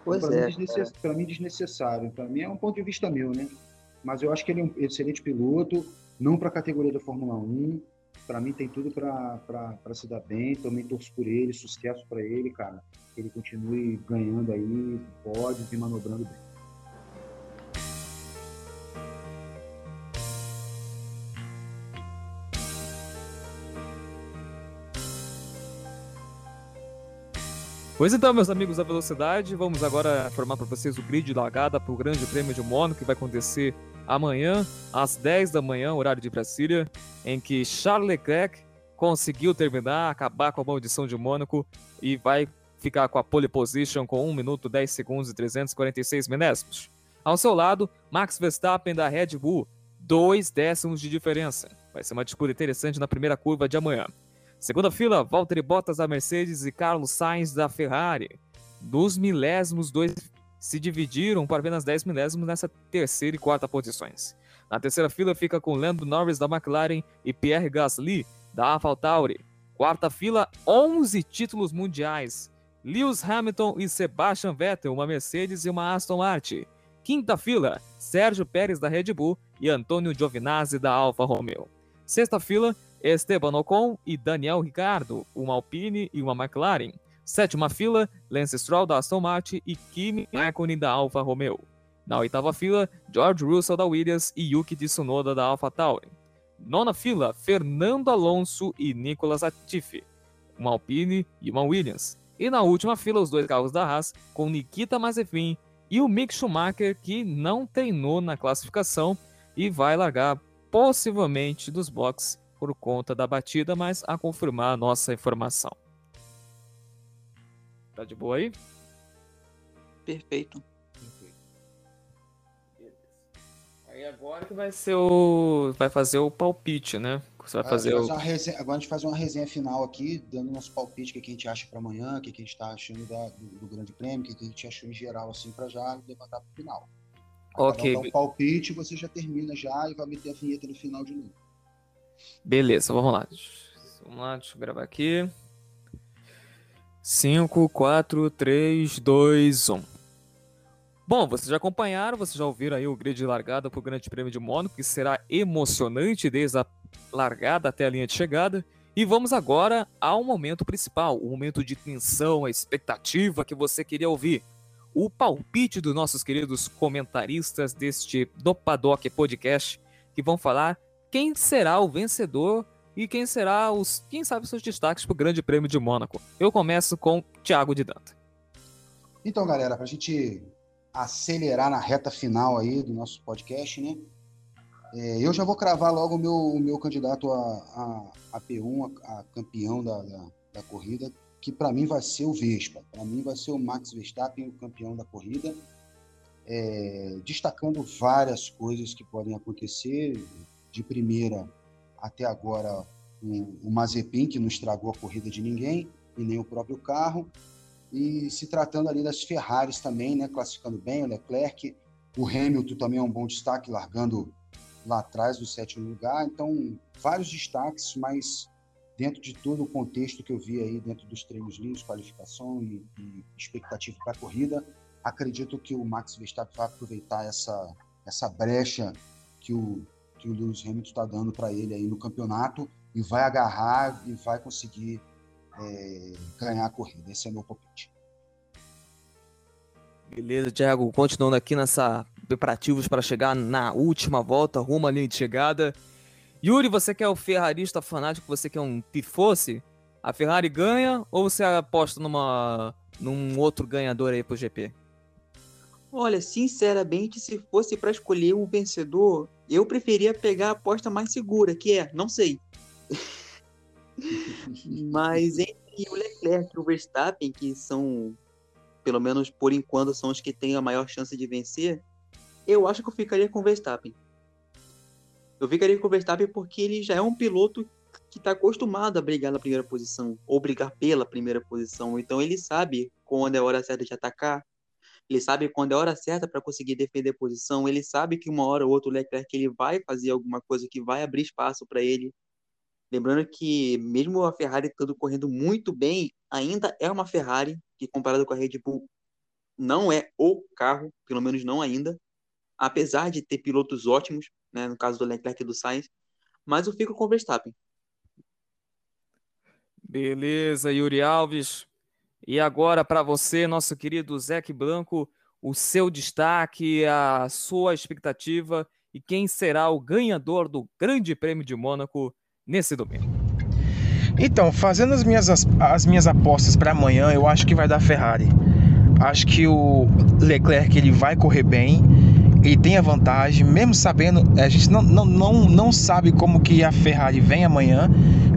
Pois então, é. Para mim, desnecessário. Para mim, é um ponto de vista meu, né? Mas eu acho que ele é um excelente piloto, não para a categoria da Fórmula 1. Para mim, tem tudo para se dar bem. Também torço por ele, sucesso para ele, cara. Que ele continue ganhando aí, pode e manobrando bem. Pois então, meus amigos da velocidade, vamos agora formar para vocês o grid de largada para o Grande Prêmio de Mônaco, que vai acontecer amanhã, às 10 da manhã, horário de Brasília, em que Charles Leclerc conseguiu terminar, acabar com a maldição de Mônaco e vai ficar com a pole position com 1 minuto 10 segundos e 346 milésimos. Ao seu lado, Max Verstappen da Red Bull, dois décimos de diferença. Vai ser uma disputa interessante na primeira curva de amanhã. Segunda fila, Valtteri Bottas da Mercedes e Carlos Sainz da Ferrari. Dos milésimos, dois se dividiram por apenas 10 milésimos nessa terceira e quarta posições. Na terceira fila fica com Lando Norris da McLaren e Pierre Gasly da AlphaTauri. Quarta fila, 11 títulos mundiais. Lewis Hamilton e Sebastian Vettel, uma Mercedes e uma Aston Martin. Quinta fila, Sérgio Pérez da Red Bull e Antônio Giovinazzi da Alfa Romeo. Sexta fila, Esteban Ocon e Daniel Ricciardo, uma Alpine e uma McLaren. Sétima fila, Lance Stroll da Aston Martin e Kimi Raikkonen da Alfa Romeo. Na oitava fila, George Russell da Williams e Yuki Tsunoda da Alfa Tauri. Nona fila, Fernando Alonso e Nicolas Latifi, uma Alpine e uma Williams. E na última fila, os dois carros da Haas, com Nikita Mazepin e o Mick Schumacher, que não treinou na classificação e vai largar possivelmente dos boxes por conta da batida, mas a confirmar a nossa informação. Tá de boa aí? Perfeito. agora que vai ser o. Vai fazer o palpite, né? Você vai fazer o. Resenha, agora a gente faz uma resenha final aqui, dando nosso palpite, o que, a gente acha para amanhã, o que, a gente está achando da, do, do, Grande Prêmio, o que, a gente achou em geral, assim, para já levantar para o final. ok. Um palpite, você já termina já e vai meter a vinheta no final de novo. Beleza, vamos lá. Vamos lá, deixa eu gravar aqui. 5, 4, 3, 2, 1. Bom, vocês já acompanharam, vocês já ouviram aí o grid de largada para o Grande Prêmio de Mônaco, que será emocionante desde a largada até a linha de chegada. E vamos agora ao momento principal, o momento de tensão, a expectativa que você queria ouvir. O palpite dos nossos queridos comentaristas deste Do Paddock Podcast, que vão falar quem será o vencedor e quem será os, quem sabe, seus destaques para o Grande Prêmio de Mônaco. Eu começo com Thiago de Danta. Então, galera, para a gente acelerar na reta final aí do nosso podcast, né? É, eu já vou cravar logo o meu, o meu candidato a, a, a P1, a, a campeão da, da, da, corrida, que para mim vai ser o Vespa. Para mim vai ser o Max Verstappen, o campeão da corrida. É, destacando várias coisas que podem acontecer. De primeira, até agora, o, o Mazepin, que não estragou a corrida de ninguém, e nem o próprio carro. E se tratando ali das Ferraris também, né, classificando bem o Leclerc, o Hamilton também é um bom destaque, largando lá atrás do sétimo lugar, então vários destaques, mas dentro de todo o contexto que eu vi aí dentro dos treinos livres, qualificação e, e expectativa para a corrida, acredito que o Max Verstappen vai aproveitar essa essa brecha que o que o Lewis Hamilton está dando para ele aí no campeonato e vai agarrar e vai conseguir é, ganhar a corrida. Esse é o meu palpite. Beleza, Thiago. Continuando aqui nessa preparativos para chegar na última volta, rumo à linha de chegada. Yuri, você que é o ferrarista fanático, você que é um tifosse, a Ferrari ganha ou você aposta numa, num outro ganhador aí pro GP? Olha, sinceramente, se fosse para escolher um vencedor, eu preferia pegar a aposta mais segura, que é, não sei. Mas entre o Leclerc e o Verstappen, que são, pelo menos por enquanto, são os que têm a maior chance de vencer, eu acho que eu ficaria com o Verstappen. Eu ficaria com o Verstappen porque ele já é um piloto que está acostumado a brigar na primeira posição, ou brigar pela primeira posição. Então ele sabe quando é a hora certa de atacar, ele sabe quando é a hora certa para conseguir defender a posição, ele sabe que uma hora ou outra o Leclerc ele vai fazer alguma coisa que vai abrir espaço para ele. Lembrando que, mesmo a Ferrari estando correndo muito bem, ainda é uma Ferrari que, comparado com a Red Bull, não é o carro, pelo menos não ainda, apesar de ter pilotos ótimos, né, no caso do Leclerc e do Sainz, mas eu fico com o Verstappen. Beleza, Yuri Alves. E agora, para você, nosso querido Zeque Blanco, o seu destaque, a sua expectativa e quem será o ganhador do Grande Prêmio de Mônaco nesse domingo. Então, fazendo as minhas, as minhas apostas para amanhã, eu acho que vai dar Ferrari. Acho que o Leclerc ele vai correr bem, ele tem a vantagem, mesmo sabendo, a gente não, não, não, não sabe como que a Ferrari vem amanhã,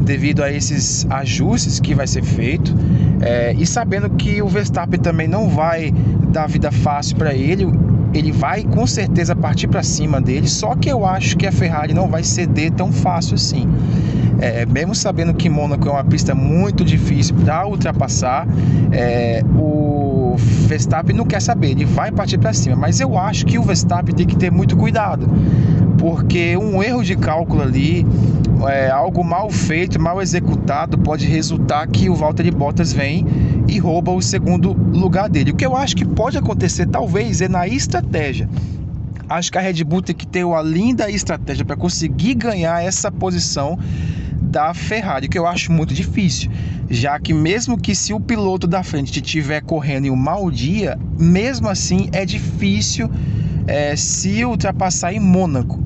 devido a esses ajustes que vai ser feito, é, e sabendo que o Verstappen também não vai dar vida fácil para ele, ele vai com certeza partir para cima dele, só que eu acho que a Ferrari não vai ceder tão fácil assim. É, mesmo sabendo que Mônaco é uma pista muito difícil para ultrapassar, é, o Verstappen não quer saber, ele vai partir para cima. Mas eu acho que o Verstappen tem que ter muito cuidado, porque um erro de cálculo ali, é, algo mal feito, mal executado, pode resultar que o Valtteri Bottas vem e rouba o segundo lugar dele. O que eu acho que pode acontecer, talvez, é na estratégia. Acho que a Red Bull tem que ter uma linda estratégia para conseguir ganhar essa posição da Ferrari, que eu acho muito difícil, já que mesmo que se o piloto da frente estiver correndo em um mau dia, mesmo assim é difícil é, se ultrapassar em Mônaco.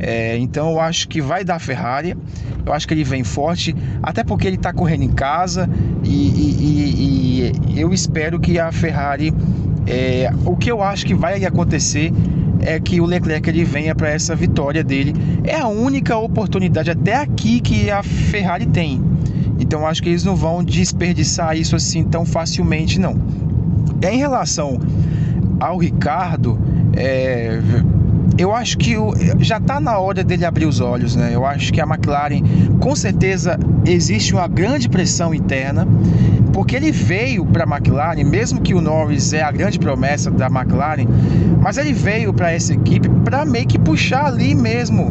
É, então eu acho que vai dar Ferrari. Eu acho que ele vem forte, até porque ele está correndo em casa e, e, e, e, eu espero que a Ferrari. É, o que eu acho que vai acontecer é que o Leclerc ele venha para essa vitória dele. É a única oportunidade até aqui que a Ferrari tem. Então acho que eles não vão desperdiçar isso assim tão facilmente não. Em relação ao Ricardo, é, eu acho que o, já está na hora dele abrir os olhos, né? Eu acho que a McLaren, com certeza, existe uma grande pressão interna, porque ele veio para a McLaren, mesmo que o Norris é a grande promessa da McLaren, mas ele veio para essa equipe para meio que puxar ali mesmo.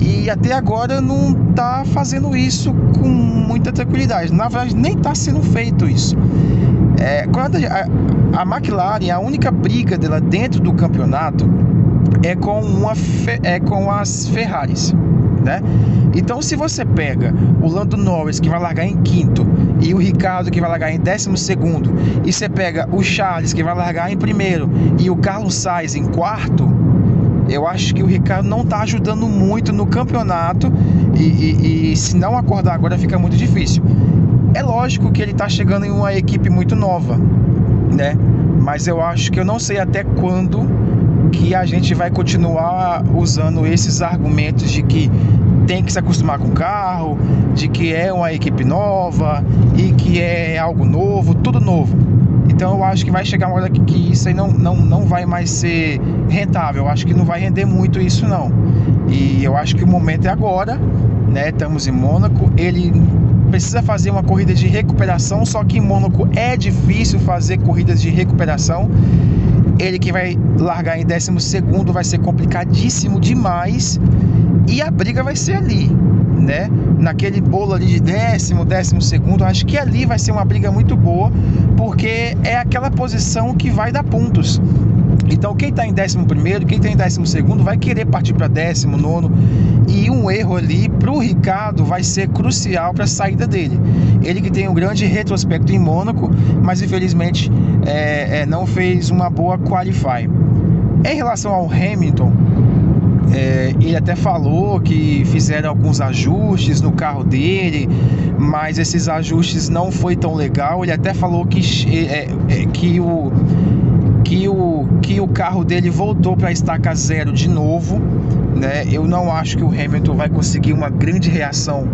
E até agora não está fazendo isso com muita tranquilidade. Na verdade, nem está sendo feito isso. É, quando a, a McLaren, a única briga dela dentro do campeonato é com, uma, é com as Ferraris. Né? Então, se você pega o Lando Norris, que vai largar em quinto, e o Ricardo, que vai largar em décimo segundo, e você pega o Charles, que vai largar em primeiro, e o Carlos Sainz em quarto, eu acho que o Ricardo não está ajudando muito no campeonato, e, e, e se não acordar agora fica muito difícil. É lógico que ele está chegando em uma equipe muito nova, né? Mas eu acho que eu não sei até quando que a gente vai continuar usando esses argumentos de que tem que se acostumar com o carro, de que é uma equipe nova e que é algo novo, tudo novo. Então eu acho que vai chegar uma hora que, isso aí não, não, não vai mais ser rentável. Eu acho que não vai render muito isso não. E eu acho que o momento é agora, né? Estamos em Mônaco. Ele precisa fazer uma corrida de recuperação, só que em Mônaco é difícil fazer corridas de recuperação. Ele que vai largar em 12 vai ser complicadíssimo demais. E a briga vai ser ali, né? Naquele bolo ali de décimo, décimo segundo, acho que ali vai ser uma briga muito boa, porque é aquela posição que vai dar pontos. Então, quem está em 11, quem está em 12 vai querer partir para 19. E um erro ali para o Ricardo vai ser crucial para a saída dele. Ele que tem um grande retrospecto em Mônaco, mas infelizmente é, é, não fez uma boa qualify. Em relação ao Hamilton, é, ele até falou que fizeram alguns ajustes no carro dele, mas esses ajustes não foi tão legal. Ele até falou que, é, é, que o que o, que o carro dele voltou para a estaca zero de novo. Né? Eu não acho que o Hamilton vai conseguir uma grande reação,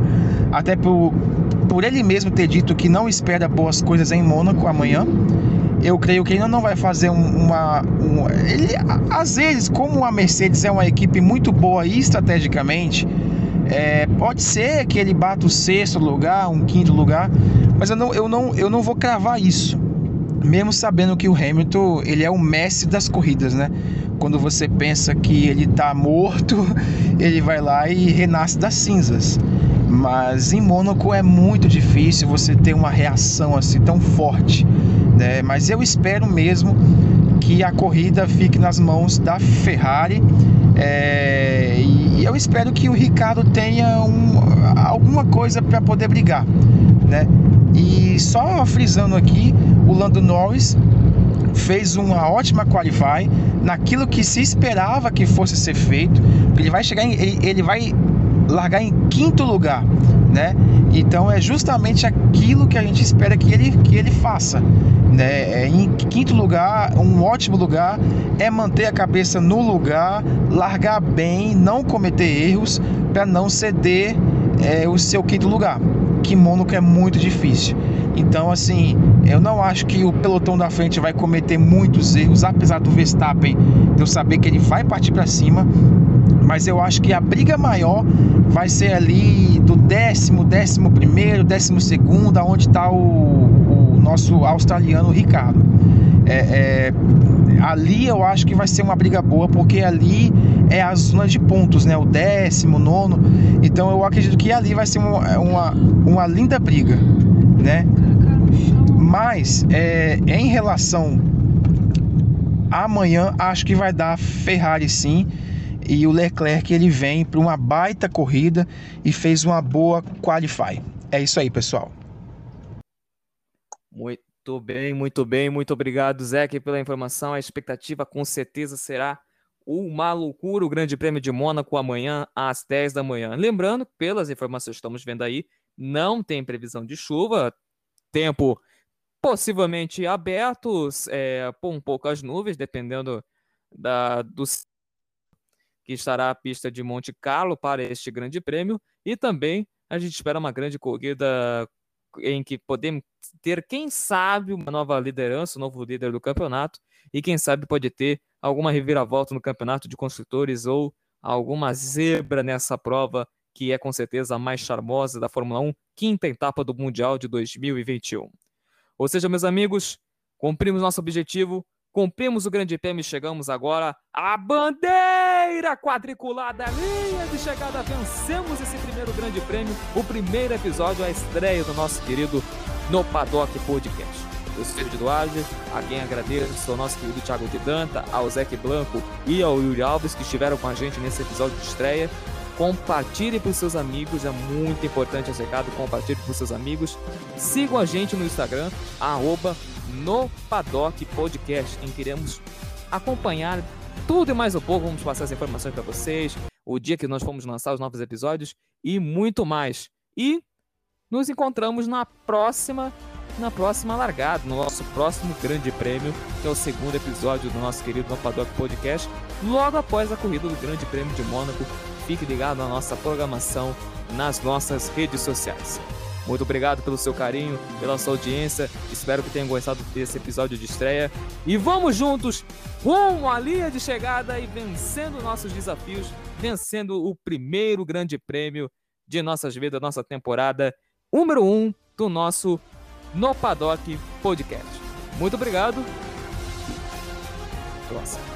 até por, por ele mesmo ter dito que não espera boas coisas em Mônaco amanhã. Eu creio que ele não vai fazer uma. Um, ele, às vezes, como a Mercedes é uma equipe muito boa estrategicamente, é, pode ser que ele bata o sexto lugar, um quinto lugar, mas eu não, eu não, eu não vou cravar isso mesmo sabendo que o Hamilton ele é o mestre das corridas, né? Quando você pensa que ele está morto, ele vai lá e renasce das cinzas. Mas em Mônaco é muito difícil você ter uma reação assim tão forte, né? Mas eu espero mesmo que a corrida fique nas mãos da Ferrari é... e eu espero que o Ricardo tenha um, alguma coisa para poder brigar, né? E só frisando aqui, o Lando Norris fez uma ótima qualify naquilo que se esperava que fosse ser feito. Ele vai chegar em, ele, ele vai largar em quinto lugar, né? Então é justamente aquilo que a gente espera que ele, que ele faça, né? É, em quinto lugar, um ótimo lugar é manter a cabeça no lugar, largar bem, não cometer erros para não ceder é, o seu quinto lugar que Mônaco é muito difícil. Então, assim, eu não acho que o pelotão da frente vai cometer muitos erros, apesar do Verstappen eu saber que ele vai partir para cima. Mas eu acho que a briga maior vai ser ali do décimo, décimo primeiro, décimo segundo, onde está o, o, nosso australiano Ricardo. É, é, ali eu acho que vai ser uma briga boa, porque ali é a zona de pontos, né? O décimo, nono. Então eu acredito que ali vai ser uma, uma, uma linda briga, né? Mas é, em relação amanhã, acho que vai dar Ferrari sim. E o Leclerc ele vem para uma baita corrida e fez uma boa qualify. É isso aí, pessoal. Muito bem, muito bem, muito obrigado, Zeke, pela informação. A expectativa com certeza será uma loucura o Grande Prêmio de Mônaco amanhã às 10 da manhã. Lembrando, pelas informações que estamos vendo aí, não tem previsão de chuva, tempo possivelmente aberto, é, por um pouco as nuvens, dependendo da, do que estará a pista de Monte Carlo para este Grande Prêmio, e também a gente espera uma grande corrida em que podemos ter, quem sabe, uma nova liderança, um novo líder do campeonato, e quem sabe pode ter alguma reviravolta no campeonato de construtores ou alguma zebra nessa prova que é com certeza a mais charmosa da Fórmula 1, quinta etapa do Mundial de 2021. Ou seja, meus amigos, cumprimos nosso objetivo, cumprimos o Grande Prêmio e chegamos agora à bandeira quadriculada, linha de chegada. Vencemos esse primeiro Grande Prêmio, o primeiro episódio, a estreia do nosso querido No Paddock Podcast. Eu sou Felipe Duarte, a quem agradeço ao nosso querido Thiago de Danta, ao Zeque Blanco e ao Yuri Alves que estiveram com a gente nesse episódio de estreia. Compartilhe para os seus amigos, é muito importante esse recado. Compartilhe para os seus amigos. Sigam a gente no Instagram, arroba no Paddock Podcast, em que iremos acompanhar tudo e mais um pouco. Vamos passar as informações para vocês, o dia que nós fomos lançar os novos episódios e muito mais. E nos encontramos na próxima na próxima largada, no nosso próximo grande prêmio, que é o segundo episódio do nosso querido No Paddock Podcast, logo após a corrida do Grande Prêmio de Mônaco. Fique ligado na nossa programação nas nossas redes sociais. Muito obrigado pelo seu carinho, pela sua audiência. Espero que tenham gostado desse episódio de estreia. E vamos juntos rumo à linha de chegada e vencendo nossos desafios, vencendo o primeiro grande prêmio de nossas vidas, nossa temporada número 1 um do nosso No Paddock Podcast. Muito obrigado. Próximo.